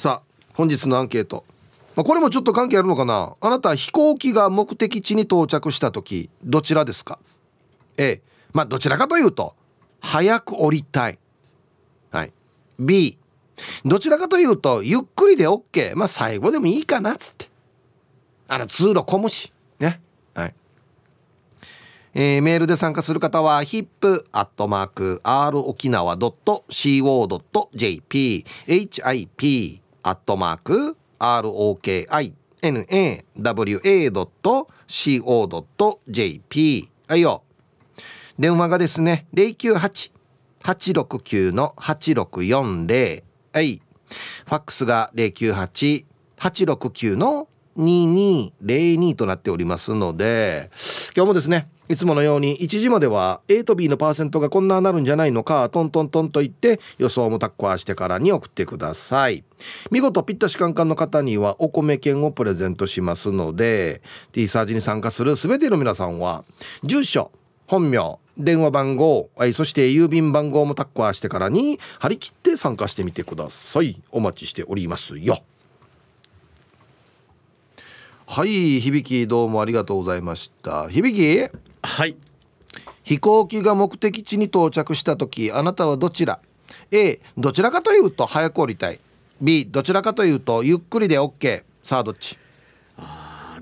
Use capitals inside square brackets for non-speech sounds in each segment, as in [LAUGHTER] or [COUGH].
さあ本日のアンケート。まあこれもちょっと関係あるのかな？あなた飛行機が目的地に到着した時どちらですか？A まあどちらかというと早く降りたい。はい。B どちらかというとゆっくりで OK まあ最後でもいいかなっつって。あの通路混むし。ね。はい。えーメールで参加する方は hip.r 沖縄 .co.jp hip アットマーク ROKINAWA.co.jp はいよ。電話がですね098-869-8640はい。ファックスが098-869-8640 2202となっておりますので今日もですねいつものように1時までは A と B のパーセントがこんななるんじゃないのかトントントンと言って予想もタッコアしてからに送ってください。見事ピッタシカンカンの方にはお米券をプレゼントしますので T サージに参加する全ての皆さんは住所本名電話番号そして郵便番号もタッコアしてからに張り切って参加してみてください。お待ちしておりますよ。はい響きどうもありがとうございました。響き？はい。飛行機が目的地に到着した時あなたはどちら？A どちらかというと早く降りたい。B どちらかというとゆっくりで OK さあどっち？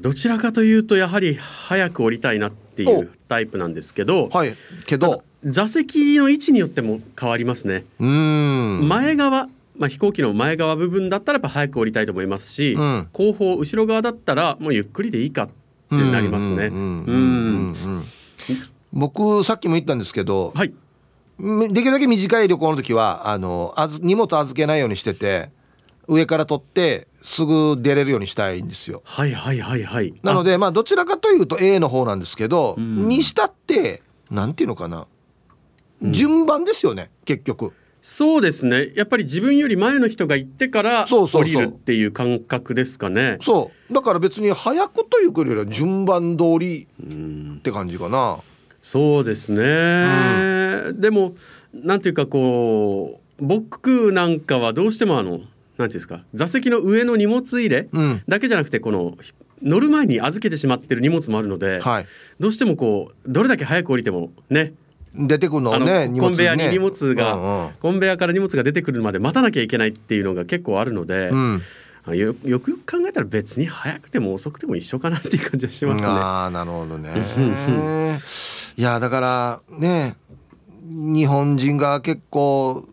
どちらかというとやはり早く降りたいなっていうタイプなんですけど、はい。けど。座席の位置によっても変わりますね。うーん。前側まあ、飛行機の前側部分だったらやっぱ早く降りたいと思いますし、うん。後方後ろ側だったらもうゆっくりでいいかってなりますね。うんうんうんうんうんうん。僕さっきも言ったんですけど、はい。できるだけ短い旅行の時はあのあず荷物預けないようにしてて上から取ってすぐ出れるようにしたいんですよ。はいはいはいはい。なのでまあどちらかというと A の方なんですけど、ん。にしたってなんていうのかな、順番ですよね結局そうですね。やっぱり自分より前の人が行ってから降りるっていう感覚ですかね。そう。だから別に早くというよりは順番通りうん。って感じかな。そうですね、でもなんていうかこう僕なんかはどうしてもあのなんていうんですか座席の上の荷物入れうん。だけじゃなくてこの乗る前に預けてしまってる荷物もあるので、はい。どうしてもこうどれだけ早く降りてもね出てくるのねコンベヤにね荷物が、うんコンベヤから荷物が出てくるまで待たなきゃいけないっていうのが結構あるので、うん、よよくよく考えたら別に早くても遅くても一緒かなっていう感じがしますね。ああなるほどね。[LAUGHS] いやだからね日本人が結構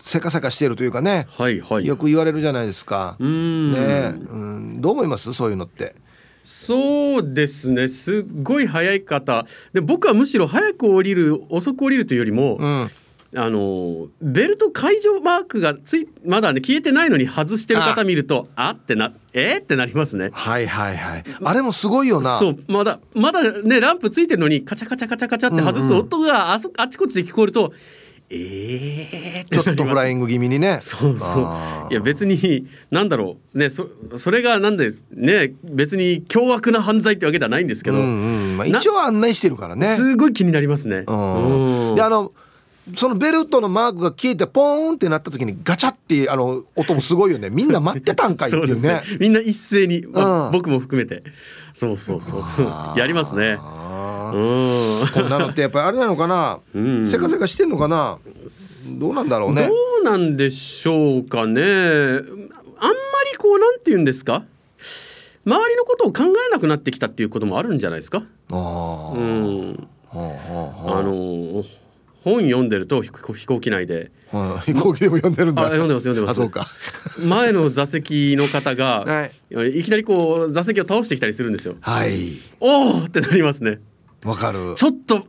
せかせかしてるというかねはいはい。よく言われるじゃないですか。うーん。ねうん、どう思います？そういうのってそうですね。すっごい早い方。で僕はむしろ早く降りる遅く降りるというよりも、うん。あのベルト解除マークがついまだね消えてないのに外してる方見るとあ。ってなえー？ってなりますね。はいはいはい。あれもすごいよな。そうまだまだねランプついてるのにカチャカチャカチャカチャって外す音があそあちこちで聞こえると、えーちょっとフライイング気味にね。そうそう。いや別になんだろう。ねそそれがなんでね別に凶悪な犯罪ってわけではないんですけど、うんうん。まあ、一応案内してるからね。すごい気になりますね。であのそのベルトのマークが消えてポーンってなった時にガチャってあの音もすごいよね。みんな待ってたんかいって [LAUGHS] そうですいうね。ね。みんな一斉に、まあうん。僕も含めて、そうそうそう、やりますね。あうーん。こんなのってやっぱりあれなのかな、うんせかせかしてんのかな？どうなんだろうねどうなんでしょうかね。あんまりこうなんて言うんですか？周りのことを考えなくなってきたっていうこともあるんじゃないですか？あーうん。はあはあはあの本読んでると飛行機内で。あはい飛行機でも読んでるんだあ読んでます読んでますあそうか前の座席の方が、[LAUGHS] はいいきなりこう座席を倒してきたりするんですよ。はいおおってなりますね。わかる。ちょっと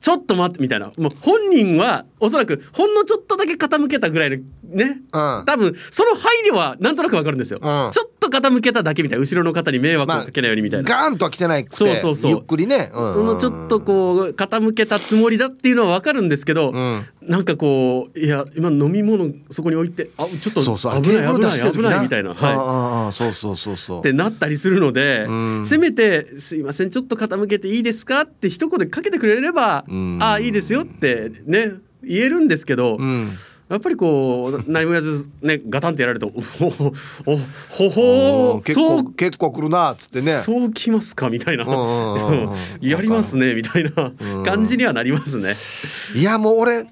ちょっと待ってみたいな。もう本人はおそらくほんのちょっとだけ傾けたぐらいのね。うん。多分その配慮はなんとなくわかるんですよ、うん。ちょっと傾けただけみたいな後ろの方に迷惑をかけないようにみたいな、ガーンとは来てないくてそうそうそう。ゆっくりね、うん。そのちょっとこう傾けたつもりだっていうのはわかるんですけど、うん。なんかこういや今飲み物そこに置いてあちょっと危ない危ない危ないみたいな、あはい、ああそうそうそうそう。ってなったりするので、うん。せめて「すいませんちょっと傾けていいですか?」って一言かけてくれれば「うん。ああいいですよ」ってね言えるんですけど、うんやっぱりこう何もやずねガタンってやられるとおおおほほ結そう構結構来るなっつってね。そうきますかみたいな、やりますねみたいな感じにはなりますね。いやもう俺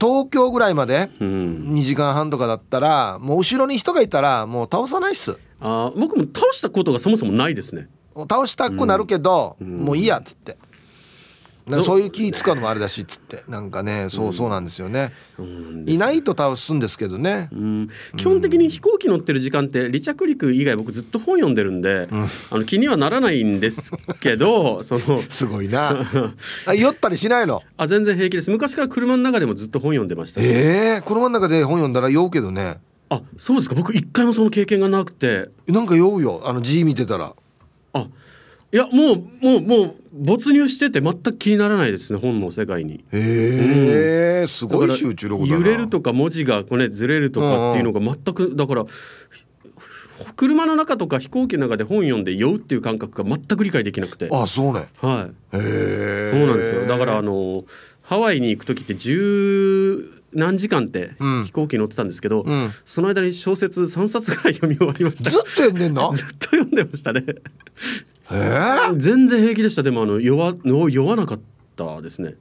東京ぐらいまでうん、2時間半とかだったらもう後ろに人がいたらもう倒さないっす。あー僕も倒したことがそもそもないですね。倒したくなるけど、ん。もういいやっつって、なそういう気使うのもあれだしっつって。なんかねそうそうなんですよね、うんいないと倒すんですけどね。うん、基本的に飛行機乗ってる時間って離着陸以外僕ずっと本読んでるんで、あの気にはならないんですけど [LAUGHS] そのすごいな。あ酔ったりしないの？[LAUGHS] あ全然平気です。昔から車の中でもずっと本読んでました。しええ車の中で本読んだら酔うけどね。あそうですか。僕一回もその経験がなくて。なんか酔うよ。あの字見てたら。あいやもうもうもう没入してて全く気にならないですね本の世界に。へえすごい集中力揺れるとか文字がこうねずれるとかっていうのが全くだから車の中とか飛行機の中で本読んで酔うっていう感覚が全く理解できなくて。あそうね。はい。へえそうなんですよ。だからあのハワイに行く時って十何時間ってうん。飛行機乗ってたんですけど、うん。その間に小説3冊ぐらい読み終わりました。ずっと読んでんの？[LAUGHS] ずっと読んでましたねへえ全然平気でした。でもあの酔わ酔わなかったですね。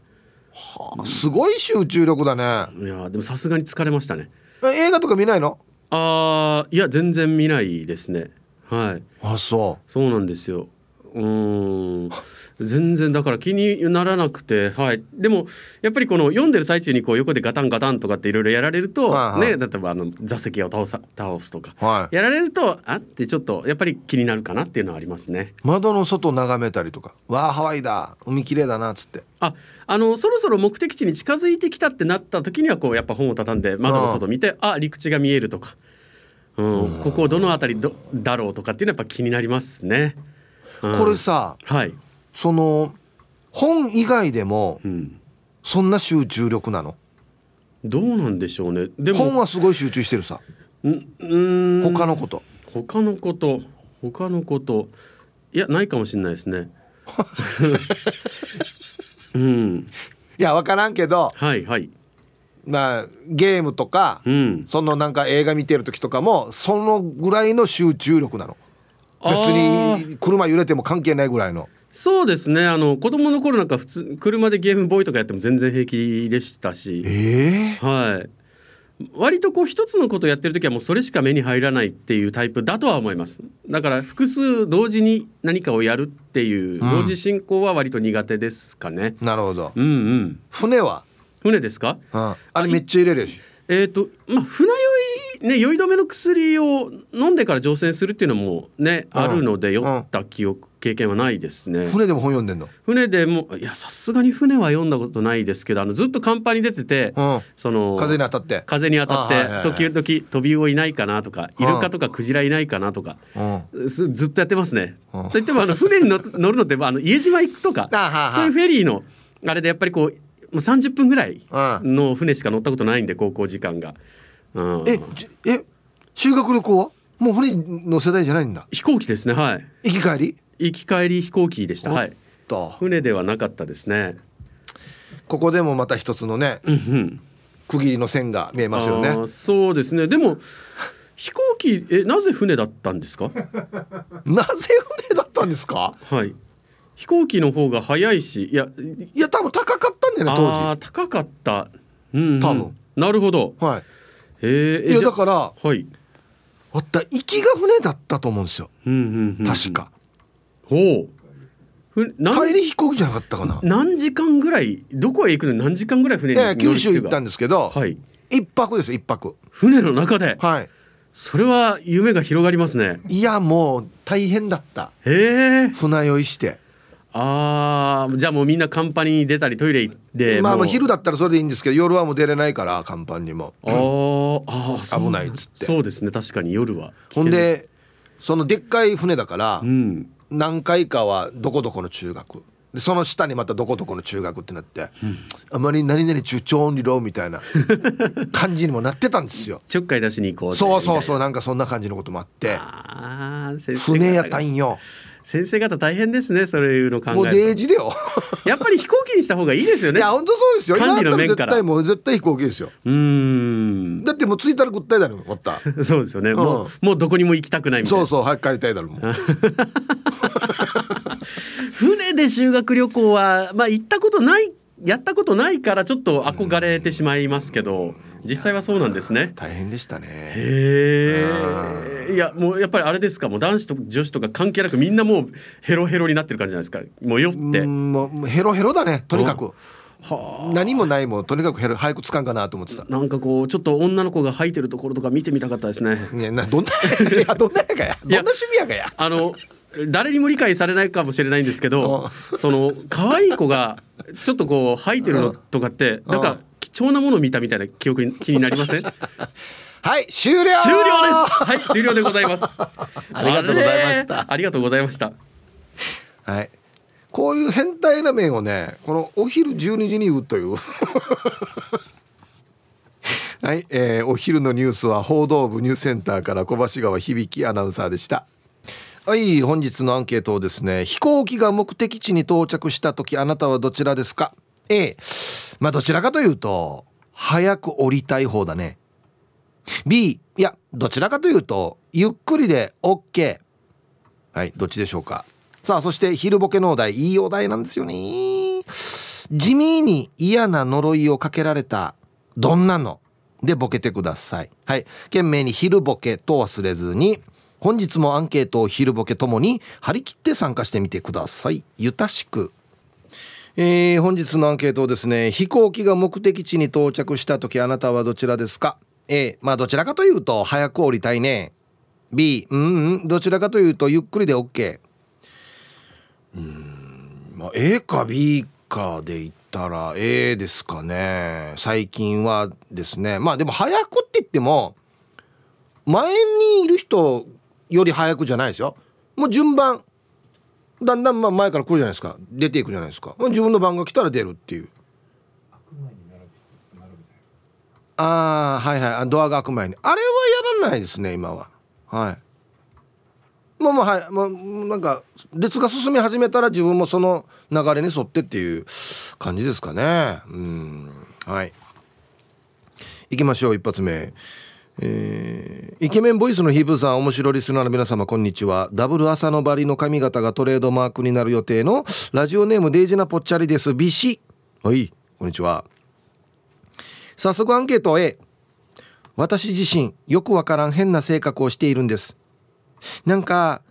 すごい集中力だね。いやでもさすがに疲れましたね。え映画とか見ないの？あーいや全然見ないですね。はい。あそそうなんですよ。うーん全然だから気にならなくてはい。でもやっぱりこの読んでる最中にこう横でガタンガタンとかっていろいろやられると、はいはい。ね例えばあの座席を倒さ倒すとか。うはい。やられるとあってちょっとやっぱり気になるかなっていうのはありますね。窓の外眺めたりとか。わあハワイだ。海綺麗だなっつって。ああのそろそろ目的地に近づいてきたってなった時にはこうやっぱ本を畳んで窓の外見てあ陸地が見えるとか、うん、ここどの辺りどだろうとかっていうのはやっぱ気になりますね。うん。これさはい、その本以外でもうん、そんな集中力なの？どうなんでしょうね。で本もはすごい集中してるさ。んうん。他のこと。他のこと他のこと。いやないかもしれないですね。[LAUGHS] うん、いや分からんけどはいはい、まあゲームとかうん、そのなんか映画見てる時とかもそのぐらいの集中力なの。別に車揺れても関係ないぐらいのそうですね。あの子供の頃なんか普通車でゲームボーイとかやっても全然平気でしたし、ええはい。割とこう一つのことをやってる時はもうそれしか目に入らないっていうタイプだとは思います。だから複数同時に何かをやるっていううん。同時進行は割と苦手ですかね、なるほど。うん、うん。船は、船ですか？うん、あれめっちゃ入れるし。えっ、とまあ船ね酔い止めの薬を飲んでから乗船するっていうのもね、うん。あるので酔うんった記憶経験はないですね。船でも本読んでんの？船でもいやさすがに船は読んだことないですけどあのずっと甲板に出てて、うん。その風に当たって。風に当たって、あはいはいはい。時々飛び魚いないかなとかイルカとかクジラいないかなとか、ずっとやってますね。うん。といってもあの船に乗 [LAUGHS] 乗るのってあの家島行くとかそういうフェリーのあれでやっぱりこうもう30分ぐらいうん。の船しか乗ったことないんで航行時間が。うん。えじえ修学旅行は？もう船の世代じゃないんだ。飛行機ですねはい。行き帰り？行き帰り飛行機でしたはい。と船ではなかったですね。ここでもまた一つのねうんうん。区切りの線が見えますよね。あーそうですね。でも飛行機えなぜ船だったんですか？[LAUGHS] なぜ船だったんですか？はい。飛行機の方が早いしいやいや多分高かったんだよね当あー高かった、うんうん。多分。なるほど。時はいへえいやだからはい、あった行きが船だったと思うんですよ。うんうんうん、確か。ほう。帰り飛行機じゃなかったかな。何時間ぐらいどこへ行くの？に何時間ぐらい船いに乗るや九州行ったんでですけどはい。一泊です一泊。船の中で？はい。それは夢が広がりますね。いやもう大変だった。へえ船酔いしてあーじゃあもうみんなカンパニーに出たりトイレ行ってもう。まあまあ昼だったらそれでいいんですけど夜はもう出れないから甲板にも。あーあーそう危ないっつって。そうですね確かに夜はほんでそのでっかい船だからうん。何回かはどこどこの中学。でその下にまたどこどこの中学ってなって、あまり何々中長理論みたいな [LAUGHS] 感じにもなってたんですよ。ちょっかい出しに行こうぜそうそうそうみなんかそんな感じのこともあって。船やったんよ先生方大変ですねそういうの考えもうデージだよ。[LAUGHS] やっぱり飛行機にした方がいいですよね。いや本当そうですよ。管理の面から。絶対もう絶対飛行機ですよ。うーん。だってもう着いたらぐったいだろ終わった。[LAUGHS] そうですよね、もうもうどこにも行きたくないみたいな。そうそう早く帰りたいだろもう。[LAUGHS] 船で修学旅行はまあ行ったことないやったことないからちょっと憧れてしまいますけど実際はそうなんですね。大変でしたねへえ。いやもうやっぱりあれですか？もう男子と女子とか関係なくみんなもうヘロヘロになってる感じじゃないですか？もう酔って。うんもうヘロヘロだねとにかくは何もないもんとにかくヘロ早くつかんかなと思ってたあ。なんかこうちょっと女の子が吐いてるところとか見てみたかったですね。いやなどんな [LAUGHS] どんなやかやどんな趣味やかやあの誰にも理解されないかもしれないんですけどその可愛い子がちょっとこう吐いてるのとかってなんか貴重なものを見たみたいな記憶に気になりません？[LAUGHS] はい終了。終了です。はい終了でございます。[LAUGHS] ありがとうございました。ありがとうございました。はい。こういう変態な面をねこのお昼12時に言うという。[LAUGHS] はい、えーお昼のニュースは報道部ニュースセンターから小橋川響アナウンサーでしたはい本日のアンケートをですね飛行機が目的地に到着した時あなたはどちらですか？A まあどちらかというと早く降りたい方だね。B いやどちらかというとゆっくりで OK はいどっちでしょうか？さあそして昼ボケのお題いいお題なんですよね。地味に嫌な呪いをかけられたどんなの？でボケてください。はい。懸命に昼ボケと忘れずに本日もアンケートを昼ボケともに張り切って参加してみてください。ゆたしく。えー本日のアンケートをですね飛行機が目的地に到着した時あなたはどちらですか？A まあどちらかというと早く降りたいね。B うんうんどちらかというとゆっくりで OK まあ、A か B かで言ったら A ですかね。最近はですね。まあでも早くって言っても前にいる人より早くじゃないですよ。もう順番だんだんまあ前から来るじゃないですか。出ていくじゃないですか。自分の番が来たら出るっていう。ああはいはい。あドアが開く前に。あれはやらないですね今は。はい。もうもうはい。もうなんか列が進み始めたら自分もその流れに沿ってっていう感じですかね。うん。はい。行きましょう一発目えーイケメンボイスのヒープーさん面白リスナーの皆様こんにちは。ダブル朝のバリの髪型がトレードマークになる予定のラジオネームデイジナぽっちゃりです。ビシ。はいこんにちは。早速アンケート A 私自身よくわからん変な性格をしているんです。なんか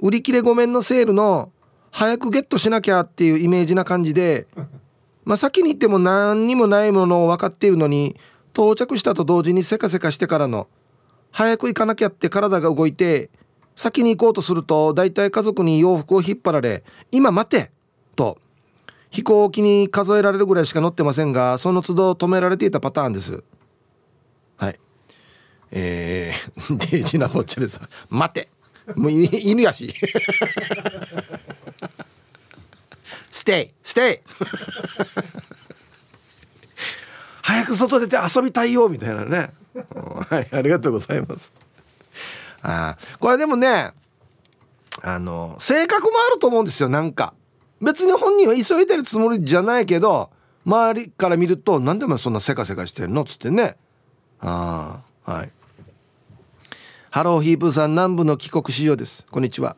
売り切れごめんのセールの早くゲットしなきゃっていうイメージな感じでまあ先に行っても何にもないものを分かっているのに到着したと同時にせかせかしてからの早く行かなきゃって体が動いて先に行こうとすると大体家族に洋服を引っ張られ「今待て!」と飛行機に数えられるぐらいしか乗ってませんがその都度止められていたパターンです。はい。えー、[LAUGHS] デイジナボッチャレさん待て。もう犬やし。Stay stay。早く外出て遊びたいよみたいなね。はいありがとうございます。あこれでもねあの性格もあると思うんですよなんか。別に本人は急いでるつもりじゃないけど周りから見ると何でもそんなせかせかしてるのっつってね。ああはい。 Hello people さん南部の帰国子女です。こんにちは。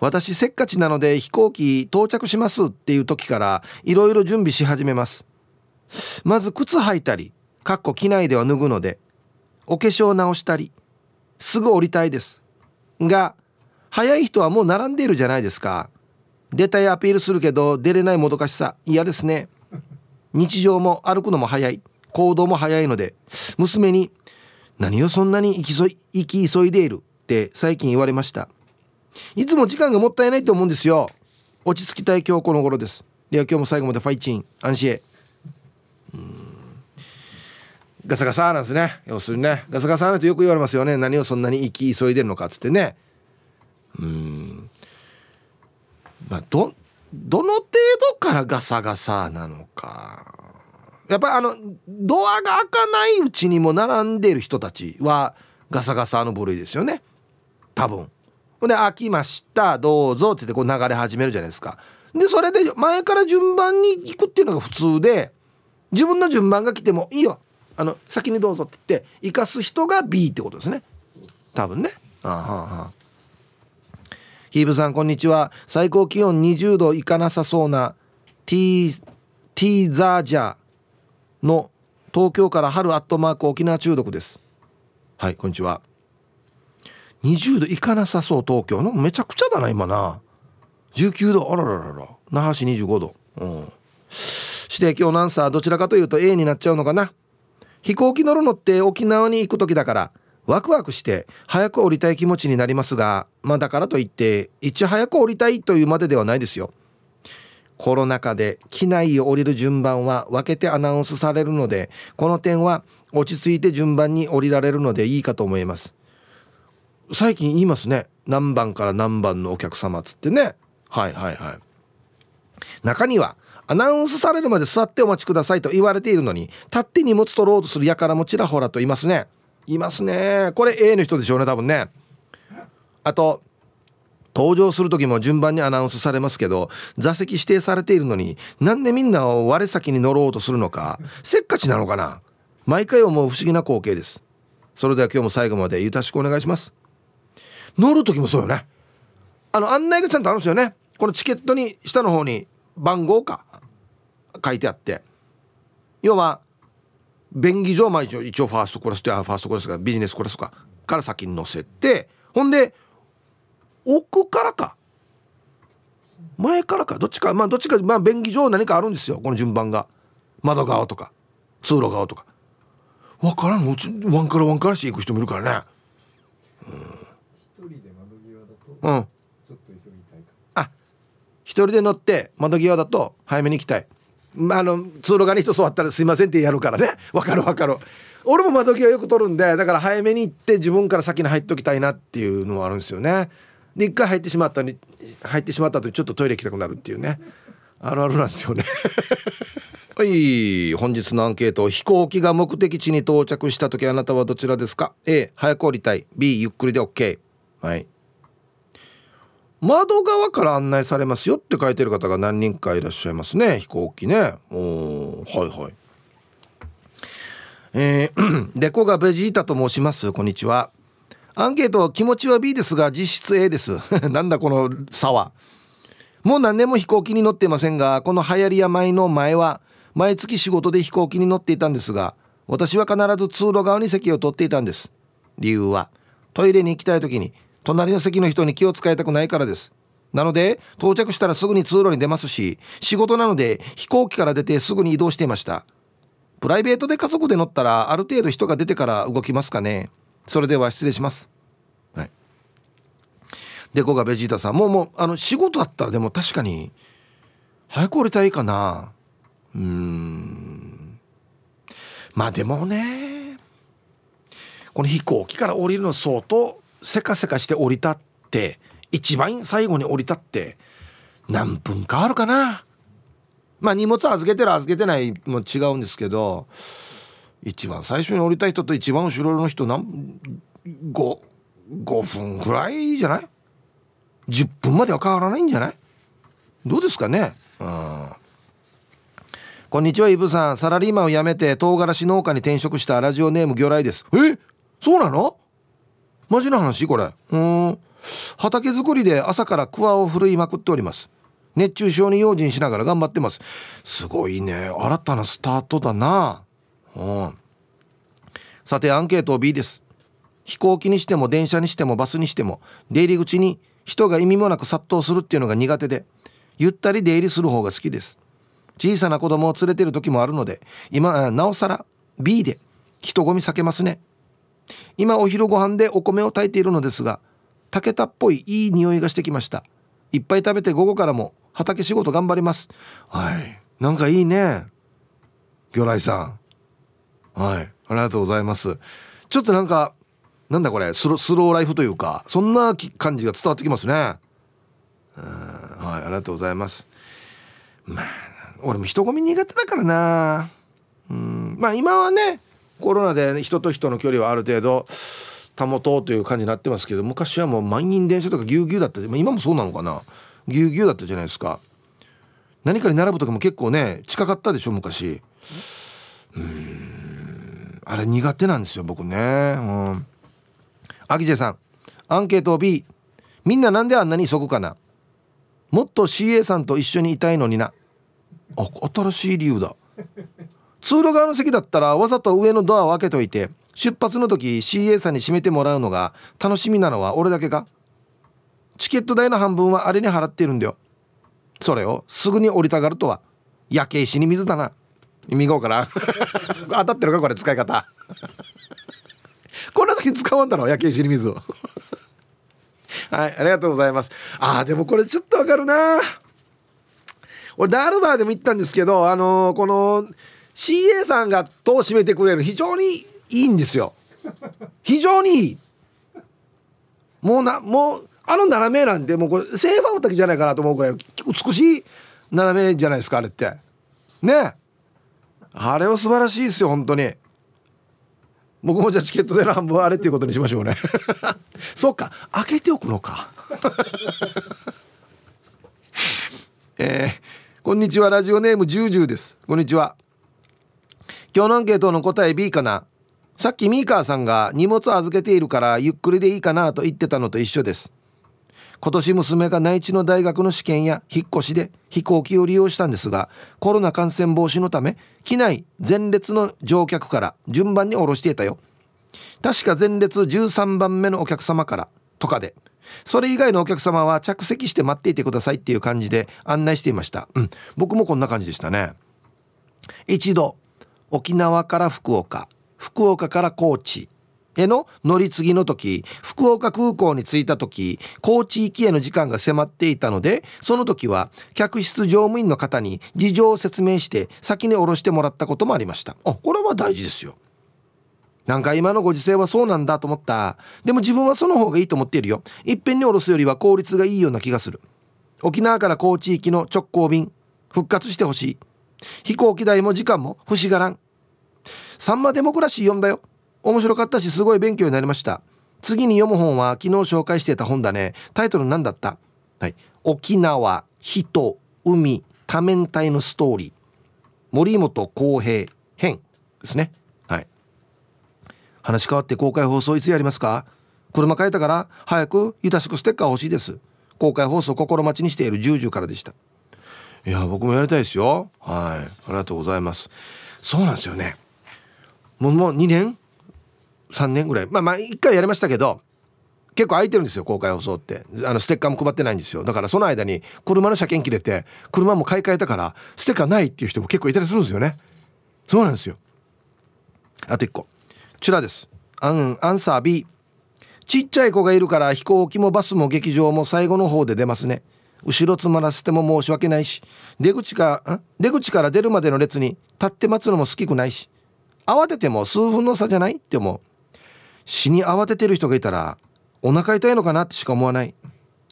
私せっかちなので飛行機到着しますっていう時からいろいろ準備し始めます。まず靴履いたりかっこ機内では脱ぐのでお化粧直したりすぐ降りたいです。が早い人はもう並んでいるじゃないですか。出たいアピールするけど出れないもどかしさ嫌ですね。日常も歩くのも早い。行動も早いので娘に「何をそんなに行き行き急いでいる」って最近言われました。いつも時間がもったいないと思うんですよ。落ち着きたい今日この頃です。では今日も最後までファイチン。安心へ。ガサガサなんですね。要するにね。ガサガサなんてよく言われますよね。何をそんなに行き急いでるのかっつってね。うん。まあどどの程度からガサガサなのか。やっぱりあのドアが開かないうちにも並んでる人たちはガサガサの部類ですよね。多分。ほんで「開きましたどうぞ」って言ってこう流れ始めるじゃないですか。でそれで前から順番に行くっていうのが普通で自分の順番が来てもいいよ。あの先にどうぞって言って生かす人が B ってことですね。多分ね。あははヒーブさんこんにちは。最高気温20度いかなさそうなティーティーザージャーの東京から春アットマーク沖縄中毒です。はいこんにちは。20度いかなさそう東京の？めちゃくちゃだな今な。19度。あらららら。那覇市25度。うん。指定今日なんさどちらかというと A になっちゃうのかな。飛行機乗るのって沖縄に行く時だからワクワクして早く降りたい気持ちになりますがまあだからといっていち早く降りたいというまでではないですよ。コロナ禍で機内を降りる順番は分けてアナウンスされるのでこの点は落ち着いて順番に降りられるのでいいかと思います。最近言いますね。何番から何番のお客様つってね。はいはいはい。中にはアナウンスされるまで座ってお待ちくださいと言われているのに立って荷物取ろうとする輩もちらほらといますね。いますね。これ A の人でしょうね多分ね。あと登場する時も順番にアナウンスされますけど座席指定されているのになんでみんなを我先に乗ろうとするのかせっかちなのかな。毎回思う不思議な光景です。それでは今日も最後までよろしくお願いします。乗る時もそうよね。あの案内がちゃんとあるんですよね。このチケットに下の方に番号か。書いてあって。要は便宜上まあ一応一応ファーストクラスってファーストクラスがビジネスクラスかから先に乗せてほんで奥からか前からかどっちかまあどっちかまあ便宜上何かあるんですよこの順番が。窓側とか通路側とか。分からんのうちワンからワンからして行く人もいるからね。うん、うん、あ一人で乗って窓際だと早めに行きたいまあ、あの通路側に人座ったらすいませんってやるからね。[LAUGHS] わかるわかる。俺も窓際よく取るんでだから早めに行って自分から先に入っときたいなっていうのはあるんですよね。で一回入ってしまったに入ってしまった後にちょっとトイレ行きたくなるっていうね。あるあるなんですよね。[LAUGHS] はい本日のアンケート飛行機が目的地に到着した時あなたはどちらですか？A 早く降りたい。B ゆっくりで OK はい。窓側から案内されますよって書いてる方が何人かいらっしゃいますね。飛行機ね。おはいはい。えー、[CLEARS THROAT] デコがベジータと申します。こんにちは。アンケート気持ちは B ですが実質 A です。[LAUGHS] なんだこの差は。もう何年も飛行機に乗っていませんがこの流行り病の前は毎月仕事で飛行機に乗っていたんですが私は必ず通路側に席を取っていたんです。理由はトイレに行きたい時に隣の席の人に気を使いたくないからです。なので到着したらすぐに通路に出ますし仕事なので飛行機から出てすぐに移動していました。プライベートで家族で乗ったらある程度人が出てから動きますかね。それでは失礼します。はい。でこがベジータさんもうもうあの仕事だったらでも確かに早く降りたいかな。うん。まあでもねこの飛行機から降りるの相当せかせかして降りたって一番最後に降りたって何分かあるかな。まあ荷物預けてる預けてないも違うんですけど一番最初に降りた人と一番後ろの人何 5, 5分ぐらいじゃない？10分までは変わらないんじゃない？どうですかね？うん。こんにちはイブさん。サラリーマンを辞めて唐辛子農家に転職したラジオネーム魚雷です。え？そうなの？マジな話？これ。うん。畑作りで朝から桑を振るいまくっております。熱中症に用心しながら頑張ってます。すごいね。新たなスタートだな。うん。さてアンケート B です。飛行機にしても電車にしてもバスにしても出入り口に人が意味もなく殺到するっていうのが苦手でゆったり出入りする方が好きです。小さな子供を連れてる時もあるので今なおさら B で人混み避けますね。今お昼ご飯でお米を炊いているのですが竹田っぽいいい匂いがしてきました。いっぱい食べて午後からも畑仕事頑張ります。はい。なんかいいね。魚雷さん。はい。ありがとうございます。ちょっとなんかなんだこれスロスローライフというかそんな感じが伝わってきますね。はい。ありがとうございます。まあ俺も人混み苦手だからな。うん。まあ今はねコロナで人と人の距離はある程度保とうという感じになってますけど昔はもう満員電車とかぎゅうぎゅうだった。今もそうなのかな。ぎゅうぎゅうだったじゃないですか。何かに並ぶとかも結構ね近かったでしょ昔。うん。あれ苦手なんですよ僕ね。うん。アキジェさん。アンケート B みんななんであんなに急ぐかな。もっと CA さんと一緒にいたいのにな。あ新しい理由だ。通路側の席だったらわざと上のドアを開けといて出発の時 CA さんに閉めてもらうのが楽しみなのは俺だけか？チケット代の半分はあれに払ってるんだよ。それをすぐに降りたがるとは焼け石に水だな。見ごうかな。[LAUGHS] 当たってるか？これ使い方。[LAUGHS] こんな時使わんだろ？焼け石に水を。[LAUGHS] はいありがとうございます。あーでもこれちょっとわかるな。俺ダルバーでも行ったんですけどあのー、この CA さんが戸を閉めてくれる非常にいいんですよ。非常にいい。もうなもうあの斜めなんでもうこれセーファー滝じゃないかなと思うくらい美しい斜めじゃないですかあれって。ね。あれは素晴らしいですよ本当に。僕もじゃあチケットでの半分あれっていうことにしましょうね。[LAUGHS] そうか。開けておくのか。[LAUGHS] えー、こんにちは。ラジオネームジュージューです。こんにちは。今日のアンケートの答え B かな？さっきミーカーさんが荷物預けているからゆっくりでいいかなと言ってたのと一緒です。今年娘が内地の大学の試験や引っ越しで飛行機を利用したんですがコロナ感染防止のため機内前列の乗客から順番に降ろしていたよ。確か前列13番目のお客様からとかで。それ以外のお客様は着席して待っていてくださいっていう感じで案内していました。うん。僕もこんな感じでしたね。一度沖縄から福岡福岡から高知への乗り継ぎの時福岡空港に着いた時高知行きへの時間が迫っていたのでその時は客室乗務員の方に事情を説明して先に降ろしてもらったこともありました。あこれは大事ですよ。なんか今のご時世はそうなんだと思った。でも自分はその方がいいと思っているよ。いっぺんに降ろすよりは効率がいいような気がする。沖縄から高知行きの直行便復活してほしい飛行機代も時間も不思がらん。サンマデモクラシー読んだよ。面白かったしすごい勉強になりました。次に読む本は昨日紹介してた本だね。タイトル何だった？はい。沖縄人海多面体のストーリー。森本浩平編。ですね。はい。話変わって公開放送いつやりますか？車変えたから早くゆたしくステッカー欲しいです。公開放送心待ちにしている10時からでした。いや僕もやりたいですよ。はい。ありがとうございます。そうなんですよね。もうもう2年？3年ぐらい？まあまあ1回やりましたけど結構空いてるんですよ公開放送って。あのステッカーも配ってないんですよ。だからその間に車の車検切れて車も買い替えたからステッカーないっていう人も結構いたりするんですよね。そうなんですよ。あと1個。チュラです。アンアンサー B ちっちゃい子がいるから飛行機もバスも劇場も最後の方で出ますね。後ろ詰まらせても申し訳ないし出口か出口から出るまでの列に立って待つのも好きくないし慌てても数分の差じゃないって思う。死に慌ててる人がいたらお腹痛いのかなってしか思わない。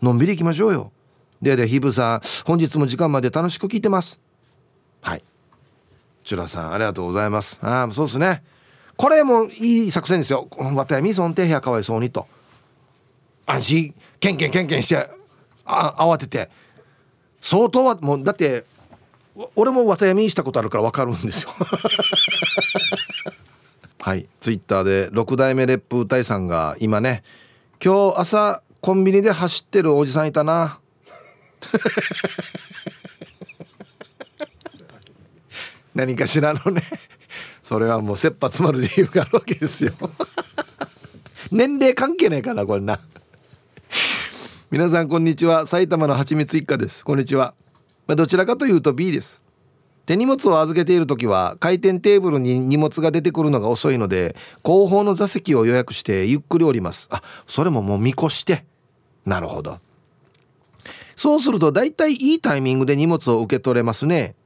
のんびり行きましょうよ。ででヒブさん本日も時間まで楽しく聞いてます。はい。チュラさんありがとうございます。ああそうですね。これもいい作戦ですよ。わたやみそんてやかわいそうにと。安心。ケンケンケンケンしてあ慌てて。相当はもうだって俺も綿闇したことあるから分かるんですよ。[LAUGHS] はい。ツイッターで6代目烈風隊さんが今ね今日朝コンビニで走ってるおじさんいたな。[LAUGHS] 何かしらのね。それはもう切羽詰まる理由があるわけですよ。[LAUGHS] 年齢関係ないかなこれな皆さんこんにちは。埼玉のはちみつ一家です。こんにちは、まあ、どちらかというと B です。手荷物を預けている時は回転テーブルに荷物が出てくるのが遅いので後方の座席を予約してゆっくり降ります。あそれももう見越して。なるほど。そうすると大体いいタイミングで荷物を受け取れますね。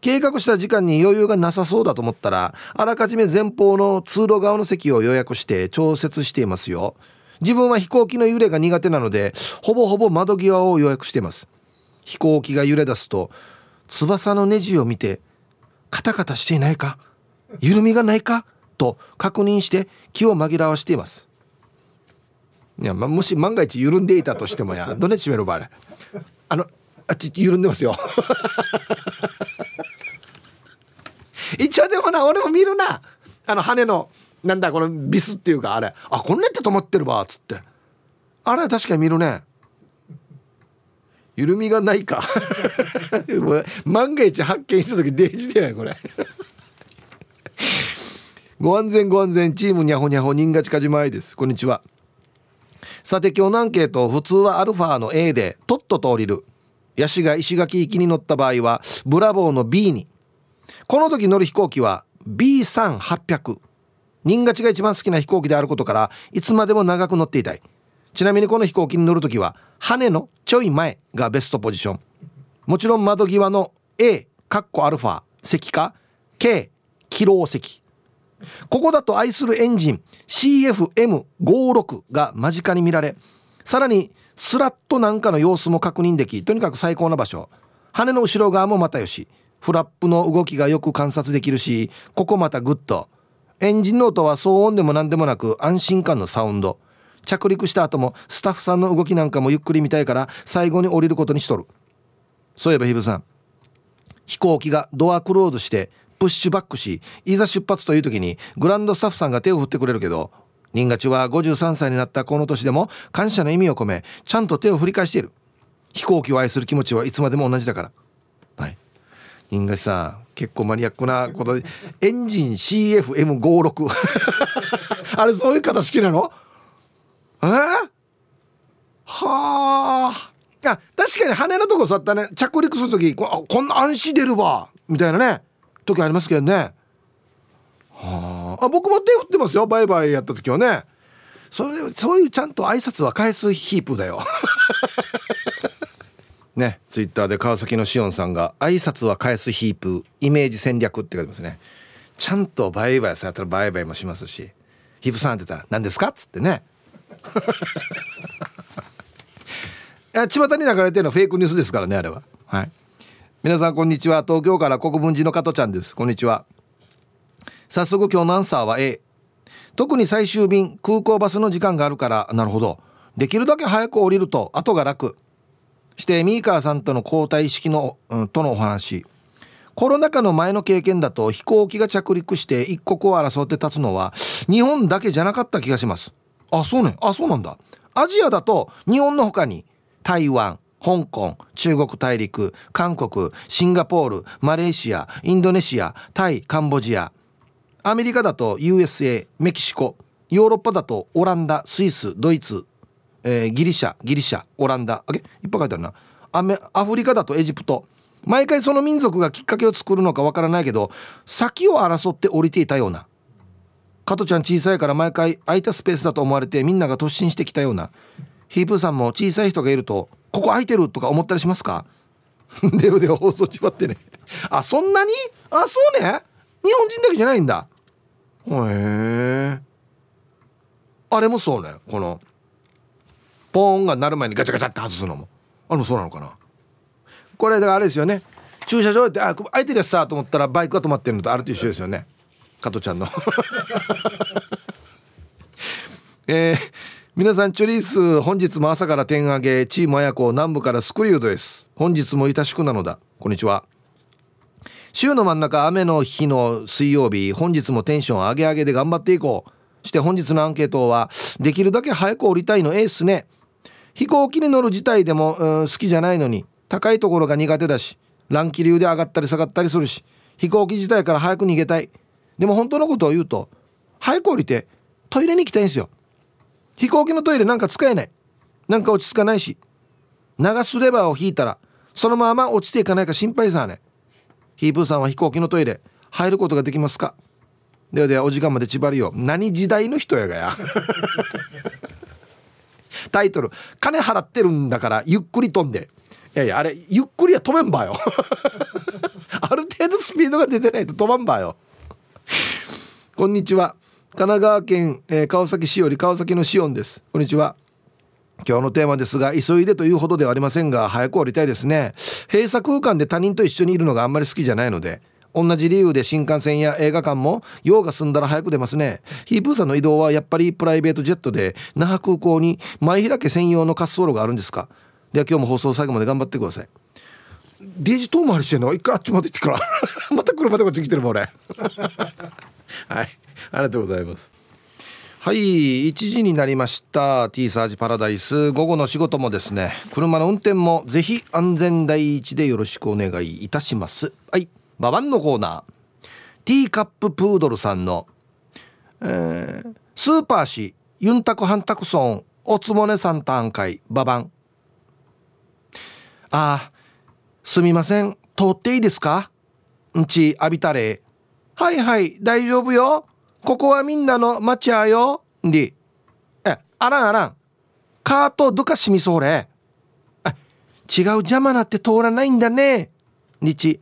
計画した時間に余裕がなさそうだと思ったらあらかじめ前方の通路側の席を予約して調節していますよ。自分は飛行機の揺れが苦手なのでほぼほぼ窓際を予約しています。飛行機が揺れ出すと翼のネジを見てカタカタしていないか？緩みがないか？と確認して気を紛らわしています。いや、ま、もし万が一緩んでいたとしてもやどね閉めるばあれ。あのあっち緩んでますよ。[LAUGHS] 一応でもな俺も見るな。あの羽のなんだこのビスっていうかあれ。あこんねって止まってるわっつって。あれ確かに見るね。緩みがないか。[LAUGHS] 万が一発見した時デージだよこれ。[LAUGHS] ご安全ご安全チームにゃほにゃほ人が近島愛です。こんにちは。さて今日のアンケート普通はアルファの A でとっとと降りる。ヤシが石垣行きに乗った場合はブラボーの B に。この時乗る飛行機は B3800 人がちが一番好きな飛行機であることからいつまでも長く乗っていたい。ちなみにこの飛行機に乗る時は羽のちょい前がベストポジション。もちろん窓際の A カッコアルファ席か K キロ席。ここだと愛するエンジン CFM56 が間近に見られさらにスラットなんかの様子も確認できとにかく最高な場所。羽の後ろ側もまたよしフラップの動きがよく観察できるしここまたグッド。エンジンの音は騒音でも何でもなく安心感のサウンド。着陸した後もスタッフさんの動きなんかもゆっくり見たいから最後に降りることにしとる。そういえばヒブさん。飛行機がドアクローズしてプッシュバックしいざ出発という時にグランドスタッフさんが手を振ってくれるけど人勝ちは53歳になったこの年でも感謝の意味を込めちゃんと手を振り返している。飛行機を愛する気持ちはいつまでも同じだから。はい。人勝ちさん結構マニアックなことでエンジン CFM56 [LAUGHS] あれそういう形式なの？え？ー、はあ。あ確かに羽のとこ座ったね。着陸する時ここんな安心出るわ。みたいなね。時ありますけどね。はあ僕も手振ってますよ。バイバイやった時はね。それそういうちゃんと挨拶は返すヒープだよ。ねツイッターで川崎のしおんさんが「挨拶は返すヒープイメージ戦略」って書いてますね。ちゃんとバイバイされたらバイバイもしますし「ヒープさん」って言ったら「何ですか?」っつってね。[LAUGHS] 巷に流れてるのはフェイクニュースですからねあれは。はい。皆さんこんにちは。東京から国分寺の加トちゃんです。こんにちは。早速今日のアンサーは A 特に最終便空港バスの時間があるからなるほど。できるだけ早く降りると後が楽。してミーカーさんとの交代式の、うん、とのお話。コロナ禍の前の経験だと飛行機が着陸して一刻を争って立つのは日本だけじゃなかった気がします。あそうね。あそうなんだ。アジアだと日本の他に台湾香港中国大陸韓国シンガポールマレーシアインドネシアタイカンボジア。アメリカだと USA メキシコ。ヨーロッパだとオランダスイスドイツ、えー、ギリシャギリシャオランダ。あれいっぱい書いてあるな。アメアフリカだとエジプト。毎回その民族がきっかけを作るのかわからないけど先を争って降りていたような。加トちゃん小さいから毎回空いたスペースだと思われてみんなが突進してきたような。ヒープーさんも小さい人がいるとここ空いてるとか思ったりしますか？[LAUGHS] ではでは放送ちまってね。あそんなに？あそうね。日本人だけじゃないんだ。へえあれもそうね。このポーンが鳴る前にガチャガチャって外すのも。あれもそうなのかな。これだからあれですよね。駐車場ってあ空いてるやつさと思ったらバイクが止まってるのとあれと一緒ですよね。加トちゃんの。[LAUGHS] えー、皆さんチュリース本日も朝から点上げチーム綾子南部からスクリュードです。本日もいたしくなのだ。こんにちは。週の真ん中雨の日の水曜日。本日もテンション上げ上げで頑張っていこう。して本日のアンケートはできるだけ早く降りたいのええっすね。飛行機に乗る自体でも、うん、好きじゃないのに高いところが苦手だし乱気流で上がったり下がったりするし飛行機自体から早く逃げたい。でも本当のことを言うと早く降りてトイレに行きたいんですよ。飛行機のトイレなんか使えない。なんか落ち着かないし流すレバーを引いたらそのまま落ちていかないか心配さね。ヒープーさんは飛行機のトイレ入ることができますか？ではではお時間まで縛りよ何時代の人やがや。タイトル「金払ってるんだからゆっくり飛んで」いやいやあれゆっくりは飛べんばよ。[LAUGHS] ある程度スピードが出てないと飛ばんばよ。こんにちは。神奈川県、えー、川崎市より川崎のシオンです。こんにちは。今日のテーマですが急いでというほどではありませんが早く降りたいですね。閉鎖空間で他人と一緒にいるのがあんまり好きじゃないので。同じ理由で新幹線や映画館も用が済んだら早く出ますね。ヒープーさんの移動はやっぱりプライベートジェットで那覇空港に前開け専用の滑走路があるんですか？では今日も放送最後まで頑張ってください。デジ遠回りしてんの？一回あっちまで行ってから。[LAUGHS] また車でこっち来てるもん俺。[LAUGHS] はい。ありがとうございます。はい。1時になりました。T サージパラダイス。午後の仕事もですね。車の運転もぜひ安全第一でよろしくお願いいたします。はいババンのコーナー。ティーカッププードルさんの、えー、スーパー市ユンタクハンタクソンおつもねさん単会ババン。あすみません。通っていいですか？んち浴びたれはいはい大丈夫よ。ここはみんなの町やよ。り。えあらんあらん。カートどかしみそうれ。違う邪魔なって通らないんだね。日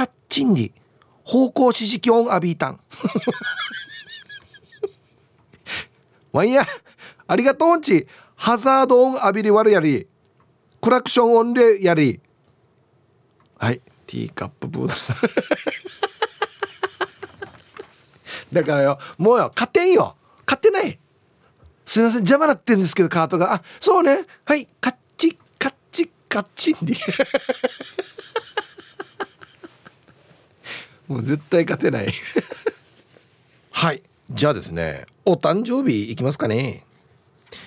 カッチンに方向指示器音浴びたん。わいやありがとうんち。ハザード音浴びり悪やりクラクション音でやり。はいティーカップブードルさん。だからよもうよ勝てんよ。勝てない。すいません邪魔なってんですけどカートが。あそうね。はいカッチカッチカッチンでもう絶対勝てない。はい。じゃあですねお誕生日いきますかね。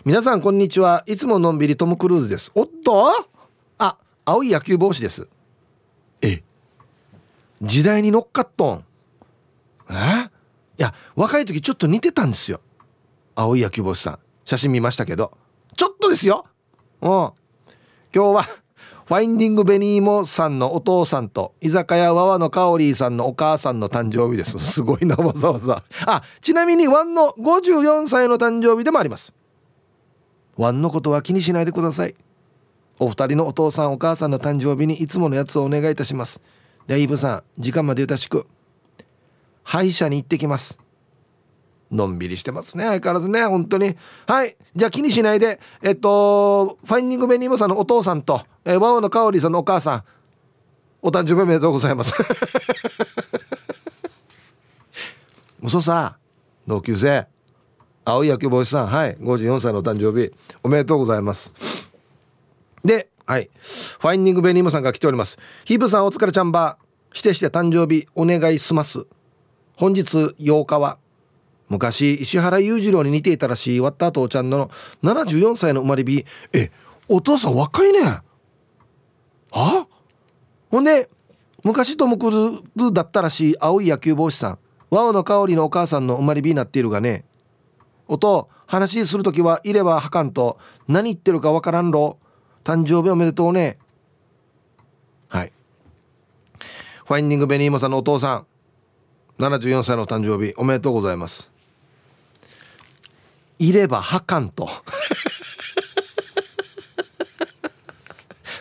皆さんこんにちは。いつものんびりトム・クルーズです。おっと？あ青い野球帽子です。え？時代に乗っかっとん。え？いや若い時ちょっと似てたんですよ。青い野球帽子さん。写真見ましたけど。ちょっとですよ。うん。今日はファインディングベニーモさんのお父さんと居酒屋ワワのカオリーさんのお母さんの誕生日です。[LAUGHS] すごいなわざわざ。あちなみにワンの54歳の誕生日でもあります。ワンのことは気にしないでください。お二人のお父さんお母さんの誕生日にいつものやつをお願いいたします。でイブさん時間までよろしく。歯医者に行ってきます。のんびりしてますね。相変わらずね。本当に。はい。じゃあ気にしないで。えっとファインディングベニーモさんのお父さんと、えー、ワオのカオリさんのお母さん。お誕生日おめでとうございます。[LAUGHS] 嘘さ。同級生。青い野球帽子さん。はい。54歳のお誕生日。おめでとうございます。ではい。ファインディングベニーモさんが来ております。ヒープさんお疲れちゃんば。してして誕生日お願いします。本日8日は昔石原裕次郎に似ていたらしい割った父ちゃんの74歳の生まれ日えお父さん若いね。は？ほんで昔トム・クルーズだったらしい青い野球帽子さん。ワオの香りのお母さんの生まれ日になっているがね。音話する時はいればはかんと何言ってるかわからんろ。誕生日おめでとうね。はい。ファインディングベニーモさんのお父さん。74歳の誕生日おめでとうございます。いればはかんと。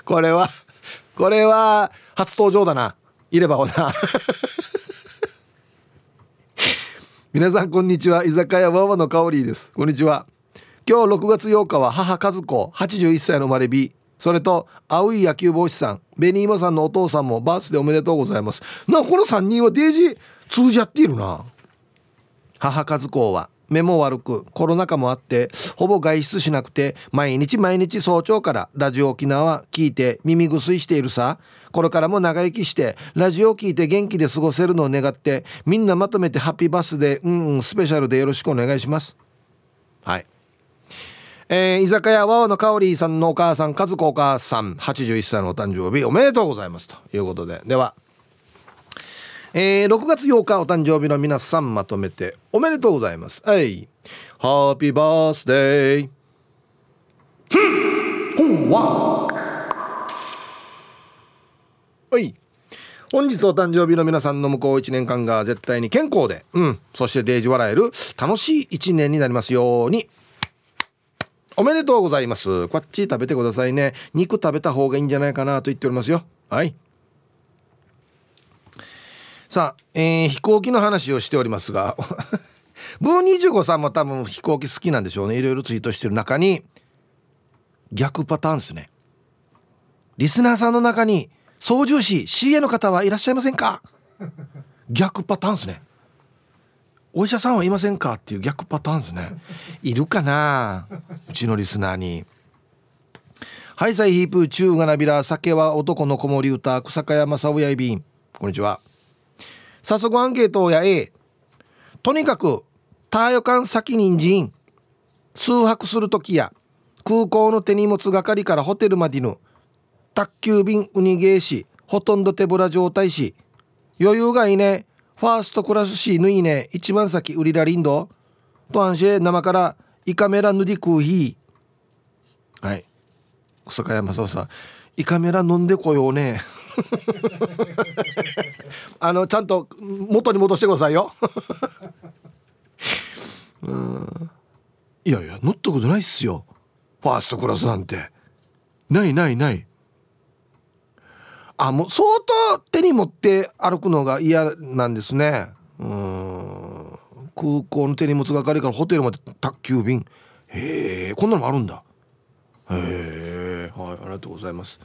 これはこれは初登場だな。いればほな。皆さんこんにちは。居酒屋わわの香りです。こんにちは。今日6月8日は母和子81歳の生まれ日。それと青い野球帽子さん紅芋さんのお父さんもバースでおめでとうございます。なこの3人はデージ通じ合っているな。母和子は目も悪くコロナ禍もあってほぼ外出しなくて毎日毎日早朝からラジオ沖縄聞いて耳薬しているさ。これからも長生きしてラジオ聞いて元気で過ごせるのを願ってみんなまとめてハッピーバースデーうんうんスペシャルでよろしくお願いします。はい。えー、居酒屋ワオの香りさんのお母さん和子お母さん81歳のお誕生日おめでとうございますということで。ではえー、6月8日お誕生日の皆さんまとめておめでとうございます。はい。ハッピーバースデーはい。本日お誕生日の皆さんの向こう1年間が絶対に健康で、うん、そしてデージ笑える楽しい1年になりますように。おめでとうございます。こっち食べてくださいね。肉食べた方がいいんじゃないかなと言っておりますよ。はい。さあ、えー、飛行機の話をしておりますが [LAUGHS] ブー25さんも多分飛行機好きなんでしょうね。いろいろツイートしてる中に逆パターンですね。リスナーさんの中に操縦士 CA の方はいらっしゃいませんか？逆パターンですね。お医者さんはいませんか？っていう逆パターンですね。いるかな？うちのリスナーに。ハイサイヒープ中がなびら酒は男の子守歌草加山沙夫やいびんこんにちは。早速アンケートをや A とにかくターヨカン先人参数泊する時や空港の手荷物係からホテルまでの宅急便ウニゲーしほとんど手ぶら状態し余裕がいねファーストクラスシーぬいね一番先売りらりんどと安心生からイカメラヌディクーヒーはい。草加山さんイカメラ飲んでこようね。[LAUGHS] あのちゃんと元に戻してくださいよ。[LAUGHS] うん。いやいや乗ったことないっすよ。ファーストクラスなんて。ないないない。あもう相当手に持って歩くのが嫌なんですね。うん。空港の手荷物係からホテルまで宅急便。へえこんなのもあるんだ。へえはいありがとうございます。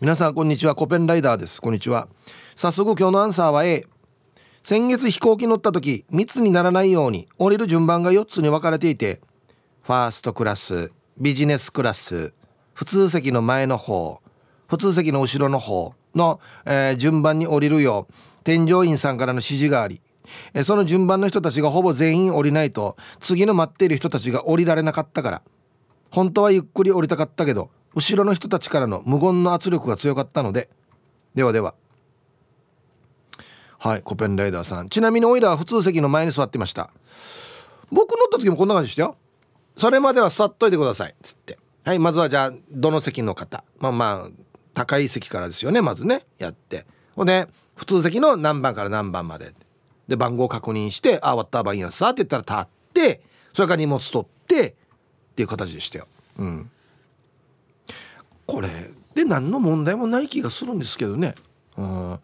皆さんこんにちは。コペンライダーです。こんにちは。早速今日のアンサーは A 先月飛行機乗った時密にならないように降りる順番が4つに分かれていてファーストクラスビジネスクラス普通席の前の方普通席の後ろの方の、えー、順番に降りるよう添乗員さんからの指示がありその順番の人たちがほぼ全員降りないと次の待っている人たちが降りられなかったから本当はゆっくり降りたかったけど後ろの人たちからの無言の圧力が強かったのでではでは。はいコペンライダーさん。ちなみにオイラは普通席の前に座ってました。僕乗った時もこんな感じでしたよ。それまでは座っといてください。っつって。はいまずはじゃあどの席の方。まあまあ高い席からですよねまずね。やって。ほんで普通席の何番から何番まで。で番号確認して「あ終わった番やさ」って言ったら立ってそれから荷物取ってっていう形でしたよ。うん、これで何の問題もない気がするんですけどね。うん。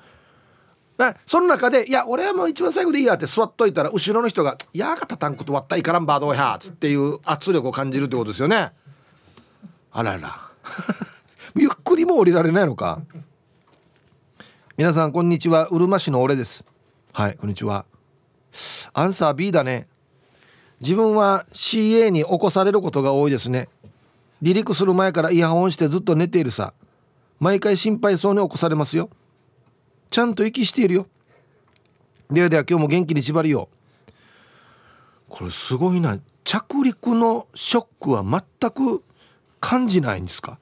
その中で「いや俺はもう一番最後でいいや」って座っといたら後ろの人が「やがたたんこと割ったいからんバードや」っていう圧力を感じるってことですよね。あらら。[LAUGHS] ゆっくりも降りられないのか。皆さんこんにちは。うるま市の俺です。はいこんにちは。アンサー B だね。自分は CA に起こされることが多いですね。離陸する前からイヤホンしてずっと寝ているさ。毎回心配そうに起こされますよ。ちゃんと息しているよ。ではでは今日も元気に縛りよこれすごいな。着陸のショックは全く感じないんですか？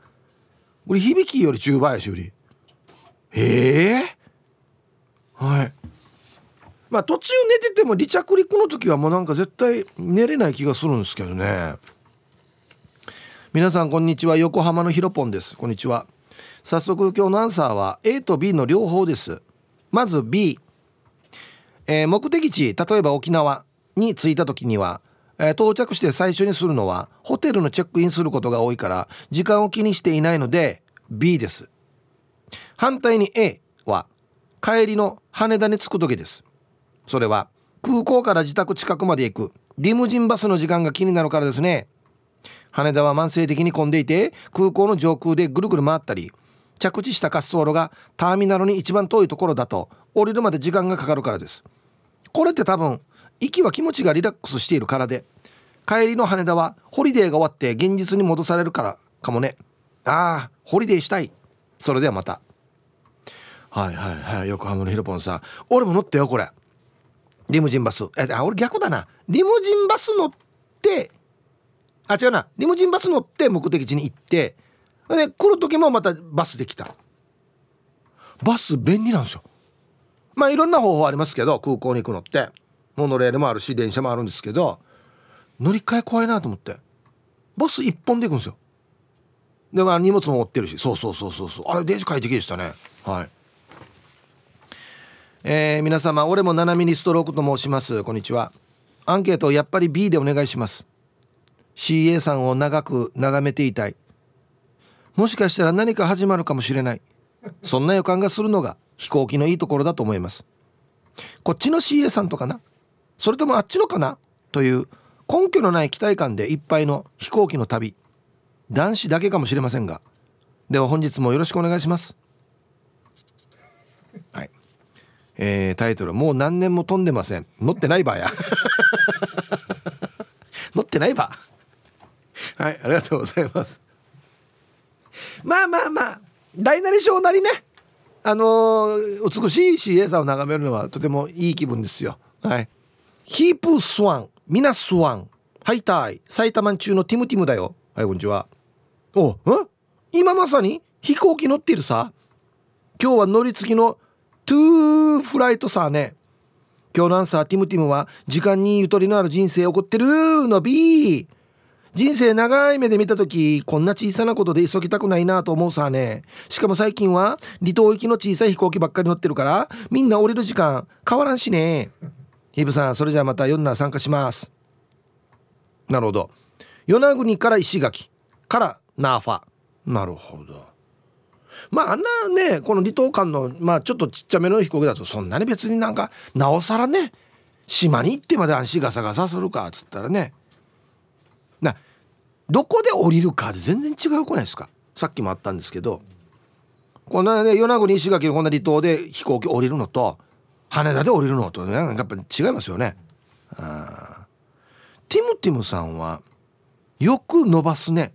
これ響きより10倍やしより。へえ？はい。まあ途中寝てても離着陸の時はもうなんか絶対寝れない気がするんですけどね。皆さんこんにちは。横浜のひろぽんです。こんにちは。早速今日のアンサーは A と B の両方です。まず B、えー、目的地例えば沖縄に着いた時にはえ到着して最初にするのはホテルのチェックインすることが多いから時間を気にしていないので B です。反対に A は帰りの羽田に着く時です。それは空港から自宅近くまで行くリムジンバスの時間が気になるからですね。羽田は慢性的に混んでいて空港の上空でぐるぐる回ったり着地した滑走路がターミナルに一番遠いところだと降りるまで時間がかかるからです。これって多分行きは気持ちがリラックスしているからで帰りの羽田はホリデーが終わって現実に戻されるからかもね。ああホリデーしたい。それではまた。はいはいはい横浜のヒロポンさん。俺も乗ってよこれ。リムジンバス。えあ俺逆だな。リムジンバス乗ってあ違うな。リムジンバス乗って目的地に行ってで来る時もまたバスで来た。バス便利なんですよ。まあいろんな方法ありますけど空港に行くのって。モノレールもあるし電車もあるんですけど乗り換え怖いなと思って。バス1本で行くんですよ。でまあ荷物も持ってるし。そうそうそうそうそう。あれ電車快適でしたね。はい。えー、皆様俺も7ミニストロークと申します。こんにちは。アンケートやっぱり B でお願いします。CA さんを長く眺めていたい。もしかしたら何か始まるかもしれない。そんな予感がするのが飛行機のいいところだと思います。こっちの CA さんとかな？それともあっちのかな？という根拠のない期待感でいっぱいの飛行機の旅。男子だけかもしれませんが。では本日もよろしくお願いします。はい。えー、タイトル。もう何年も飛んでません。乗ってないばや。[LAUGHS] 乗ってないば。はいありがとうございます。まあまあまあ大なり小なりね。あのー、美しい CA さんを眺めるのはとてもいい気分ですよ。はい。ヒープスワンミナスワンハイタイ埼玉中のティムティムだよ。はいこんにちは。おん今まさに飛行機乗ってるさ。今日は乗り継ぎの two flight さね。今日のアンサーティムティムは時間にゆとりのある人生を送ってるの B 人生長い目で見た時こんな小さなことで急ぎたくないなと思うさね。しかも最近は離島行きの小さい飛行機ばっかり乗ってるからみんな降りる時間変わらんしね。ヒブさんそれじゃあまた4な参加します。なるほど。与那国から石垣からナーファ。なるほど。まああんなねこの離島間のまあちょっとちっちゃめの飛行機だとそんなに別になんかなおさらね島に行ってまで安心ガサガサするかっつったらね。どこで降りるかで全然違うくないですか？さっきもあったんですけど。こんなね与那国石垣のこんな離島で飛行機降りるのと羽田で降りるのとねやっぱり違いますよね。あティムティムさんはよく伸ばすね。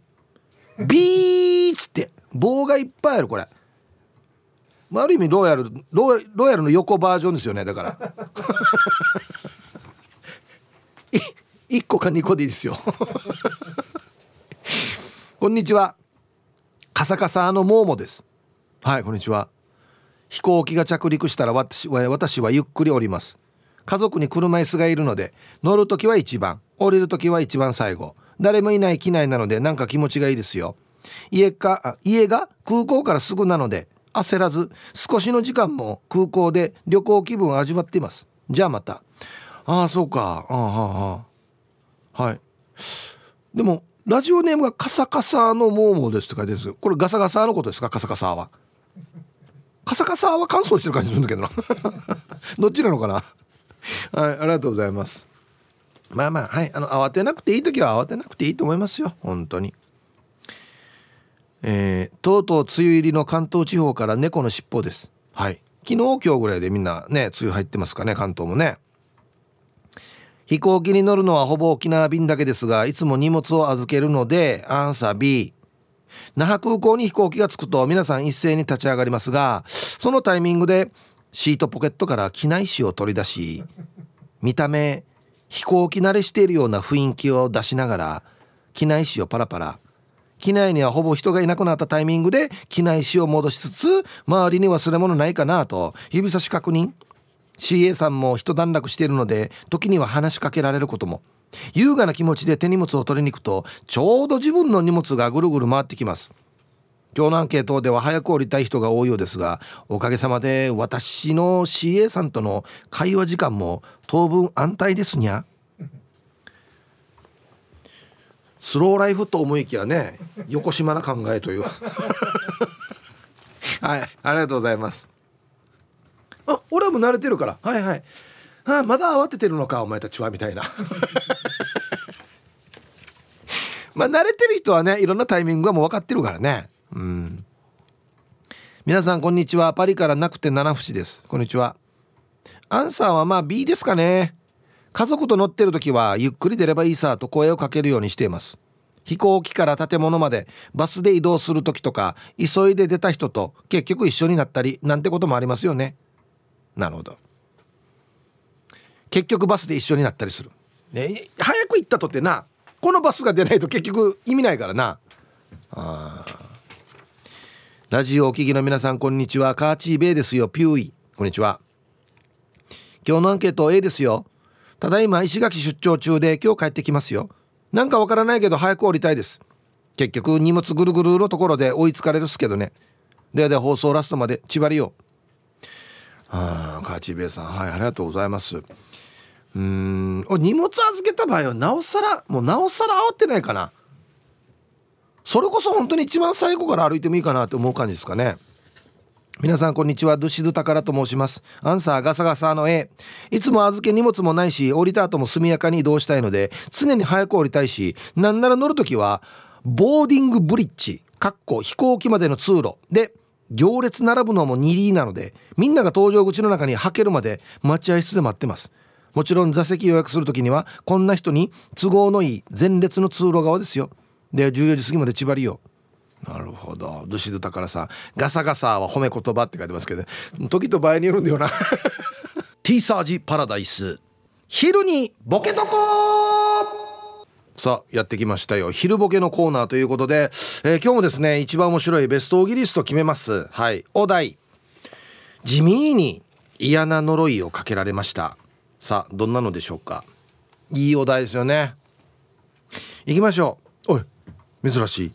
ビーッつって棒がいっぱいあるこれ、まあ、ある意味ロイヤルロイヤルの横バージョンですよねだから。[LAUGHS] 1個か2個でいいですよ。[LAUGHS] こんにちは。カサカサのモーモです。はいこんにちは。飛行機が着陸したら私は私はゆっくり降ります。家族に車椅子がいるので乗る時は一番降りる時は一番最後。誰もいない機内なのでなんか気持ちがいいですよ。家か家が空港からすぐなので焦らず少しの時間も空港で旅行気分を味わっています。じゃあまた。ああそうか。ああああはい。でもラジオネームがカサカサのモーモーですって書いてるんですよ。これガサガサのことですか？カサカサは。カサカサは乾燥してる感じするんだけどな。[LAUGHS] どっちなのかな？はいありがとうございます。まあまあはい。あの慌てなくていい時は慌てなくていいと思いますよ。本当に。えー、とうとう梅雨入りの関東地方から猫の尻尾です。はい。昨日今日ぐらいでみんなね梅雨入ってますかね関東もね。飛行機に乗るのはほぼ沖縄便だけですがいつも荷物を預けるのでアンサー B 那覇空港に飛行機が着くと皆さん一斉に立ち上がりますがそのタイミングでシートポケットから機内紙を取り出し見た目飛行機慣れしているような雰囲気を出しながら機内紙をパラパラ。機内にはほぼ人がいなくなったタイミングで機内紙を戻しつつ周りに忘れ物ないかなと指差し確認。CA さんも一段落しているので時には話しかけられることも。優雅な気持ちで手荷物を取りに行くとちょうど自分の荷物がぐるぐる回ってきます。今日のアンケートでは早く降りたい人が多いようですがおかげさまで私の CA さんとの会話時間も当分安泰ですにゃ。スローライフと思いきやね横島な考えという。[LAUGHS] はいありがとうございます。あ俺はもう慣れてるから。はいはい。あまだ慌ててるのかお前たちはみたいな。[LAUGHS] まあ慣れてる人はねいろんなタイミングはもう分かってるからね。うん。皆さんこんにちは。パリからなくて七節です。こんにちは。アンサーはまあ B ですかね。家族と乗ってる時はゆっくり出ればいいさと声をかけるようにしています。飛行機から建物までバスで移動する時とか急いで出た人と結局一緒になったりなんてこともありますよね。なるほど。結局バスで一緒になったりする、ね、早く行ったとってなこのバスが出ないと結局意味ないからな。あラジオお聞きの皆さんこんにちは。カーチーベイですよ。ピューイ。こんにちは。今日のアンケート A ですよ。ただいま石垣出張中で今日帰ってきますよ。なんかわからないけど早く降りたいです。結局荷物ぐるぐるのところで追いつかれるっすけどね。ではでは放送ラストまで千葉りよああカーチーベイさんはいありがとうございます。うん荷物預けた場合はなおさらもうなおさら慌ってないかな。それこそ本当に一番最後から歩いてもいいかなって思う感じですかね。皆さんこんにちは。ドゥシドタカラと申します。アンサーガサガサの A いつも預け荷物もないし降りた後も速やかに移動したいので常に早く降りたいしなんなら乗る時はボーディングブリッジかっこ飛行機までの通路。で行列並ぶのも2リーなのでみんなが搭乗口の中にはけるまで待合室で待ってます。もちろん座席予約する時にはこんな人に都合のいい前列の通路側ですよ。で14時過ぎまで縛りよなるほど。ドシドタからさガサガサは褒め言葉って書いてますけど時と場合によるんだよな。[LAUGHS] T サージパラダイス。昼にボケとこさあやってきましたよ。昼ボケのコーナーということで、えー、今日もですね一番面白いベストオギリスト決めます。はい。お題。地味に嫌な呪いをかけられました。さあどんなのでしょうか？いいお題ですよね。行きましょう。おい珍しい。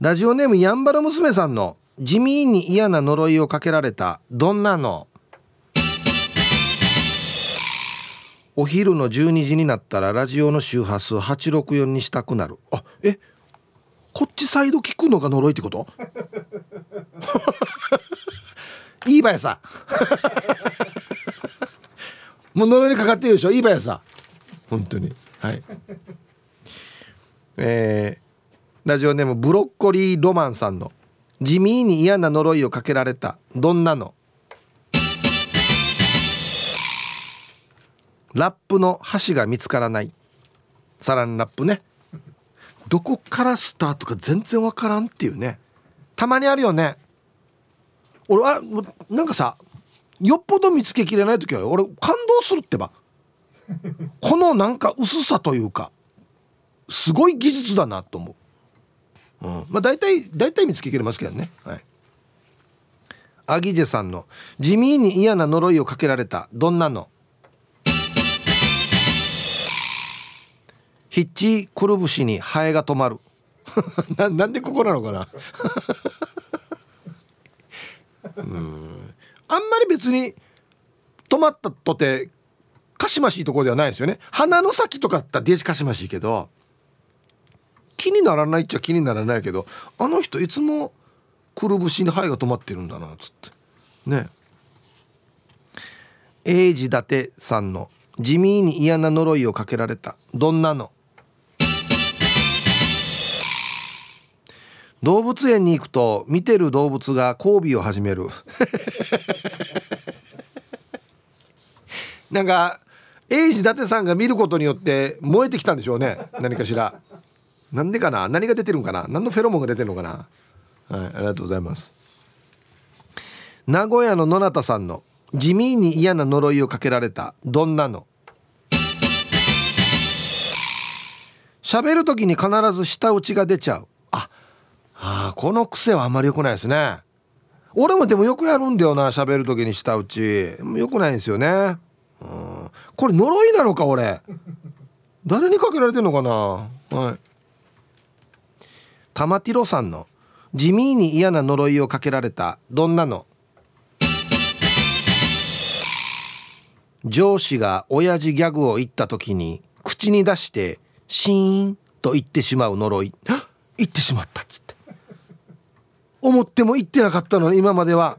ラジオネームやんばる娘さんの地味に嫌な呪いをかけられたどんなの？お昼の12時になったらラジオの周波数864にしたくなる。あえこっちサイド聞くのが呪いってこと？[LAUGHS] いいばやさ。[LAUGHS] もう呪いにかかってるでしょ？いいばやさ。本当に。はい。えー、ラジオネームブロッコリーロマンさんの地味に嫌な呪いをかけられたどんなの？ラップの箸が見つからない。さらにラップね。どこからスタートか全然わからんっていうね。たまにあるよね。俺はなんかさよっぽど見つけきれない時は俺感動するってば。このなんか薄さというかすごい技術だなと思う、うん、まあ大体大体見つけきれますけどね。はい。アギジェさんの地味に嫌な呪いをかけられたどんなの？ヒッチくるぶしにハエが止まる。[LAUGHS] ななんでここなのかな？[LAUGHS] うん。あんまり別に止まったとてかしましいところではないですよね。鼻の先とかだったらデジかしましいけど気にならないっちゃ気にならないけどあの人いつもくるぶしにハエが止まってるんだなっつって。ね。英治伊達さんの地味に嫌な呪いをかけられた。どんなの？動物園に行くと見てる動物が交尾を始める。[LAUGHS] なんか英治伊達さんが見ることによって燃えてきたんでしょうね。何かしら。なんでかな？何が出てるんかな？何のフェロモンが出てるのかな？はいありがとうございます。名古屋の野中さんの地味に嫌な呪いをかけられたどんなの？喋る時に必ず舌打ちが出ちゃう。ああこの癖はあんまり良くないですね。俺もでもよくやるんだよな喋る時に舌打ち。良くないんですよね。うん。これ呪いなのか俺。誰にかけられてんのかな。はい。玉ティロさんの地味に嫌な呪いをかけられたどんなの？上司が親父ギャグを言った時に口に出してシーンと言ってしまう呪い。[GASPS] 言ってしまった。思っても言ってなかったのに今までは。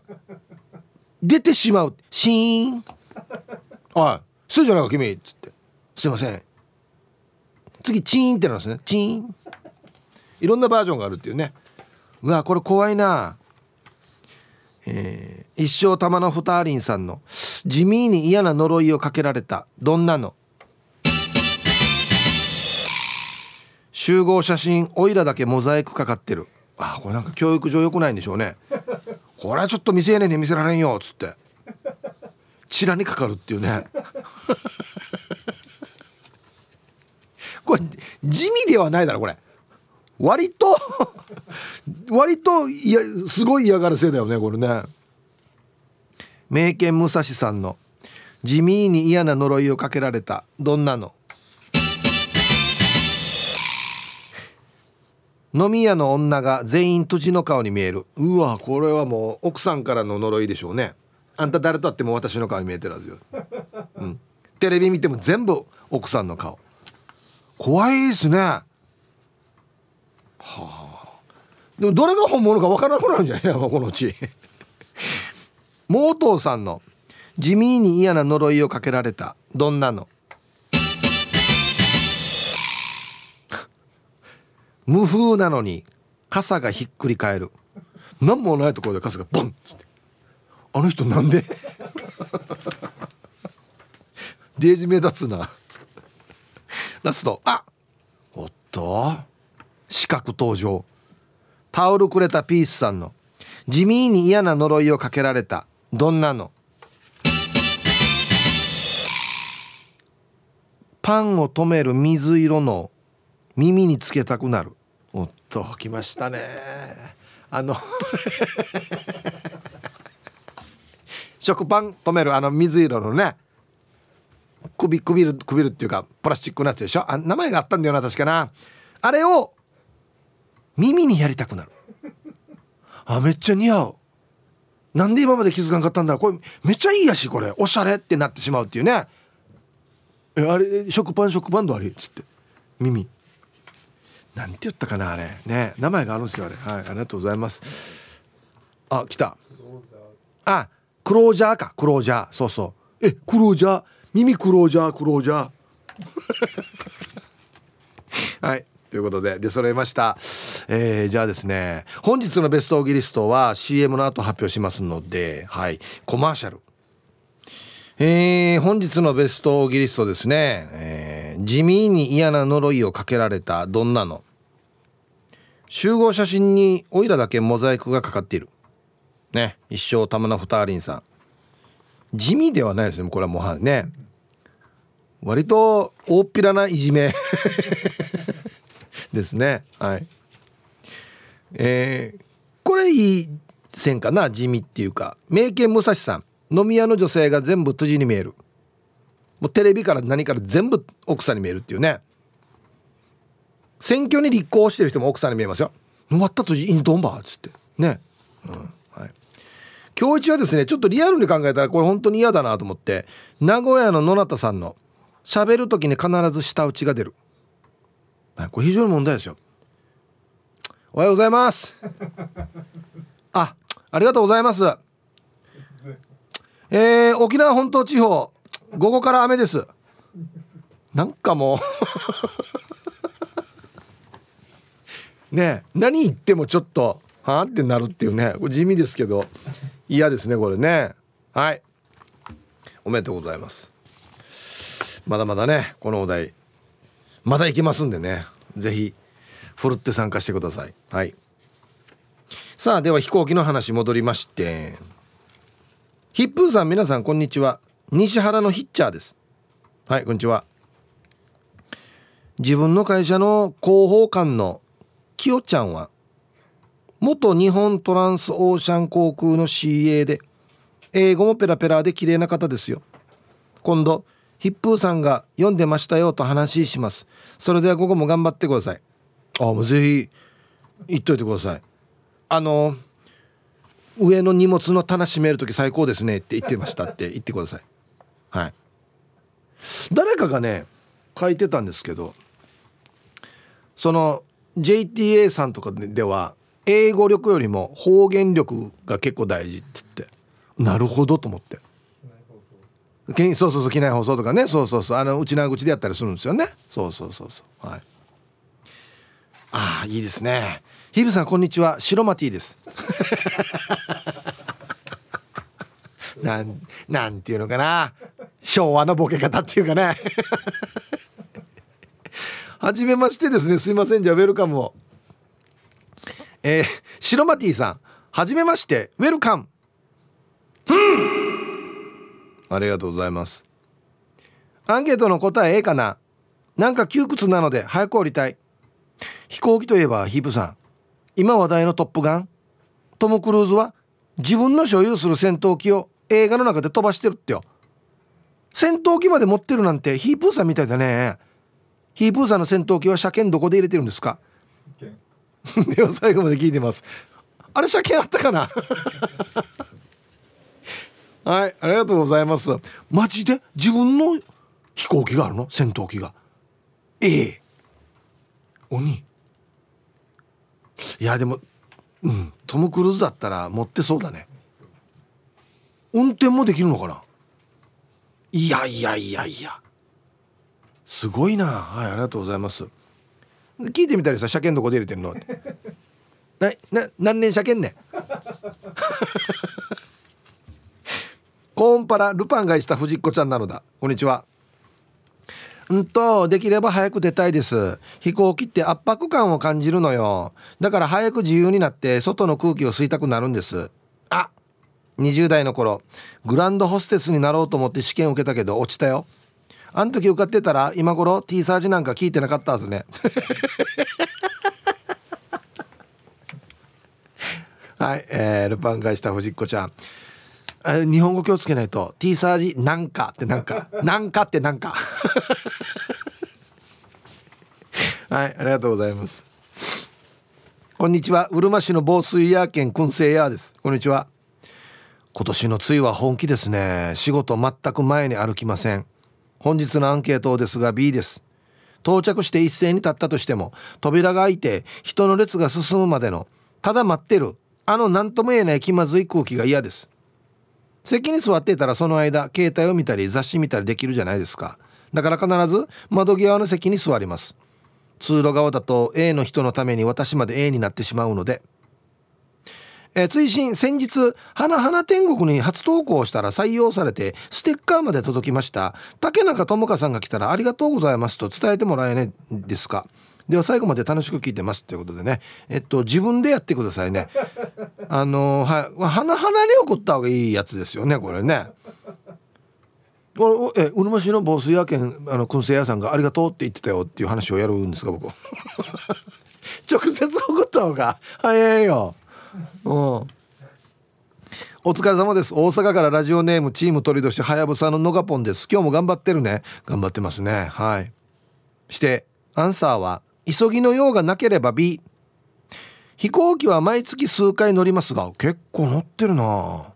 出てしまう。シーン。おいそうじゃないか君。っつって。すいません。次チーンってなるんですね。チーン。いろんなバージョンがあるっていうね。うわこれ怖いな。えー、一生玉のふたりんさんの。地味に嫌な呪いをかけられた。どんなの？集合写真おいらだけモザイクかかってる。あこれなんか教育上良くないんでしょうね。これはちょっと未成年に見せられんよっつって。チラにかかるっていうね。これ地味ではないだろこれ。割と割といやすごい嫌がるせいだよねこれね。名犬武蔵さんの地味に嫌な呪いをかけられたどんなの？飲み屋の女が全員土地の顔に見える。うわこれはもう奥さんからの呪いでしょうね。あんた誰と会っても私の顔に見えてるはずよ、うん、テレビ見ても全部奥さんの顔。怖いですね。はあ。でもどれが本物か分からなくなるんじゃない？[LAUGHS] このうちモートーさんの地味に嫌な呪いをかけられたどんなの？無風なのに傘がひっくり返る。何もないところで傘がボンっつって。あの人なんで？[LAUGHS] デージ目立つな。ラスト。あおっと。四角登場。タオルくれたピースさんの。地味に嫌な呪いをかけられた。どんなの？パンを止める水色の。耳につけたくなる。おっと来ましたね。あの [LAUGHS] 食パン止める。あの水色のね。首くびるくびるっていうかプラスチックのやつでしょ。あ名前があったんだよな確かな。あれを耳にやりたくなる。あめっちゃ似合う。なんで今まで気づかんかったんだこれめっちゃいいやしこれ。おしゃれってなってしまうっていうね。えあれ食パン食パンのあれ？っつって。耳。なんて言ったかなあれ。ね名前があるんですよあれ。はいありがとうございます。あ来た。あクロージャーか。クロージャー。そうそう。えクロージャー？耳クロージャー？クロージャー？[LAUGHS] はい。ということで出揃えました、えー、じゃあですね本日のベストオギリストは CM の後発表しますのではい。コマーシャル。えー、本日のベストギリストですね、えー、地味に嫌な呪いをかけられたどんなの。集合写真にオイラだけモザイクがかかっている。ね一生玉名ふたりんさん。地味ではないですねこれはもうね。割と大っぴらないじめ。[LAUGHS] ですね。はい。えー、これいい線かな地味っていうか。名犬武蔵さん。飲み屋の女性が全部辻に見える。もうテレビから何から全部奥さんに見えるっていうね。選挙に立候補してる人も奥さんに見えますよ。終わった辻インドンバーっつって。ね、うん。はい、今日一はですねちょっとリアルに考えたらこれ本当に嫌だなと思って名古屋の野中さんの喋る時に必ず舌打ちが出る。これ非常に問題ですよ。おはようございます。あありがとうございます。えー、沖縄本島地方午後から雨です。なんかもう。[LAUGHS] ね何言ってもちょっとはあってなるっていうねこれ地味ですけど嫌ですねこれね。はい。おめでとうございます。まだまだねこのお題まだいけますんでね。是非ふるって参加してください。はい。さあでは飛行機の話戻りまして。ヒップーさん皆さんこんにちは。西原のヒッチャーです。はいこんにちは。自分の会社の広報官のきよちゃんは元日本トランスオーシャン航空の CA で英語もペラペラで綺麗な方ですよ。今度ヒップーさんが読んでましたよと話します。それでは午後も頑張ってください。あもうぜひ言っといてください。あの上の荷物の棚閉める時最高ですねって言ってましたって言ってください。はい。誰かがね書いてたんですけどその JTA さんとかでは英語力よりも方言力が結構大事っつって。なるほどと思って。そうそうそう機内放送とかね。そうそうそう。あの内縄口でやったりするんですよね。そうそうそうそう。はい。ああいいですね。ヒブさんこんにちは。白マティです。[LAUGHS] なんなんていうのかな。昭和のボケ方っていうかね。はじめましてですね。すいません。じゃあウェルカムを。えー、白マティさん。はじめまして。ウェルカム。ありがとうございます。アンケートの答えええかな。なんか窮屈なので早く降りたい。飛行機といえばヒープさん。今話題の「トップガン」トム・クルーズは自分の所有する戦闘機を映画の中で飛ばしてるってよ。戦闘機まで持ってるなんてヒープーさんみたいだね。ヒープーさんの戦闘機は車検どこで入れてるんですか？[LAUGHS] では最後まで聞いてます。あれ車検あったかな？[LAUGHS] はいありがとうございます。マジで？自分の飛行機があるの？戦闘機が。ええ。鬼いやでもうんトム・クルーズだったら持ってそうだね。運転もできるのかな？いやいやいやいや。すごいな。はいありがとうございます。聞いてみたりさ車検どこで入れてんのって。なな何年車検ねコーンパラルパンがした藤子ちゃんなのだ。こんにちは。うんとできれば早く出たいです。飛行機って圧迫感を感じるのよ。だから早く自由になって外の空気を吸いたくなるんです。あ20代の頃グランドホステスになろうと思って試験受けたけど落ちたよ。あの時受かってたら今頃 T サージなんか聞いてなかったはずね。[LAUGHS] はい、えー、ルパン返した藤子ちゃん。日本語気をつけないと。T サージなんかってなんか。なんかってなんか。[LAUGHS] はいありがとうございます。こんにちは。うるま市の防水ヤー県燻製ヤーです。こんにちは。今年の梅雨は本気ですね。仕事全く前に歩きません。本日のアンケートですが B です。到着して一斉に立ったとしても扉が開いて人の列が進むまでのただ待ってるあの何とも言えない気まずい空気が嫌です。席に座っていたらその間携帯を見たり雑誌見たりできるじゃないですか。だから必ず窓際の席に座ります。通路側だと A の人のために私まで A になってしまうので。え、追伸先日「花花天国」に初投稿したら採用されてステッカーまで届きました。竹中智香さんが来たら「ありがとうございます」と伝えてもらえないですか。では最後まで楽しく聞いてますということでね。えっと自分でやってくださいね。[LAUGHS] あのはい。花々に送った方がいいやつですよねこれね。えうるま市の防水屋県あの燻製屋さんが「ありがとう」って言ってたよっていう話をやるんですか僕。[LAUGHS] 直接送った方が早いよ。うん。お疲れ様です。大阪からラジオネームチーム鳥年はやぶさののがぽんです。今日も頑張ってるね。頑張ってますね。はい。してアンサーは急ぎの用がなければ B 飛行機は毎月数回乗りますが結構乗ってるな。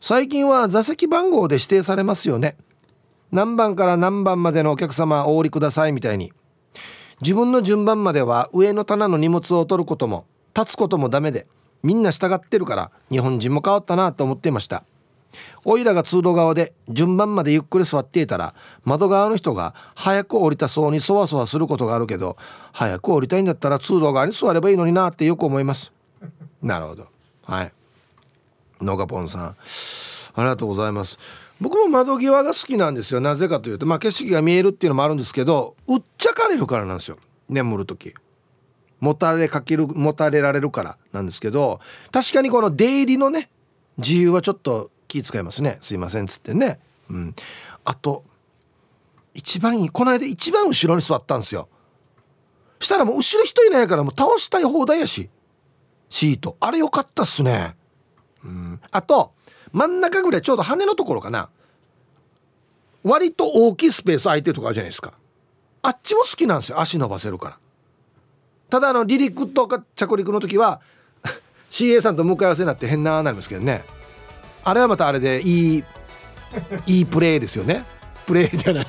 最近は座席番号で指定されますよね。何番から何番までのお客様お降りくださいみたいに。自分の順番までは上の棚の荷物を取ることも立つこともダメでみんな従ってるから日本人も変わったなと思っていました。おいらが通路側で順番までゆっくり座っていたら窓側の人が早く降りたそうにそわそわすることがあるけど早く降りたいんだったら通路側に座ればいいのになってよく思います。なるほど。はい。ノガポンさん。ありがとうございます。僕も窓際が好きなんですよ。なぜかというとまあ景色が見えるっていうのもあるんですけどうっちゃかれるからなんですよ。眠る時。もたれかけるもたれられるからなんですけど確かにこの出入りのね自由はちょっと気遣いますね。すいませんっつってね。うん。あと一番いいこの間一番後ろに座ったんですよ。したらもう後ろ人いないからもう倒したい放題やし。シート。あれよかったっすね。うん。あと真ん中ぐらいちょうど羽のところかな。割と大きいスペース空いてるとこあるじゃないですか。あっちも好きなんですよ。足伸ばせるから。ただあの離陸とか着陸の時は [LAUGHS] CA さんと向かい合わせになって変ななりますけどね。あれはまたあれでいいいいプレーですよね。プレーじゃない。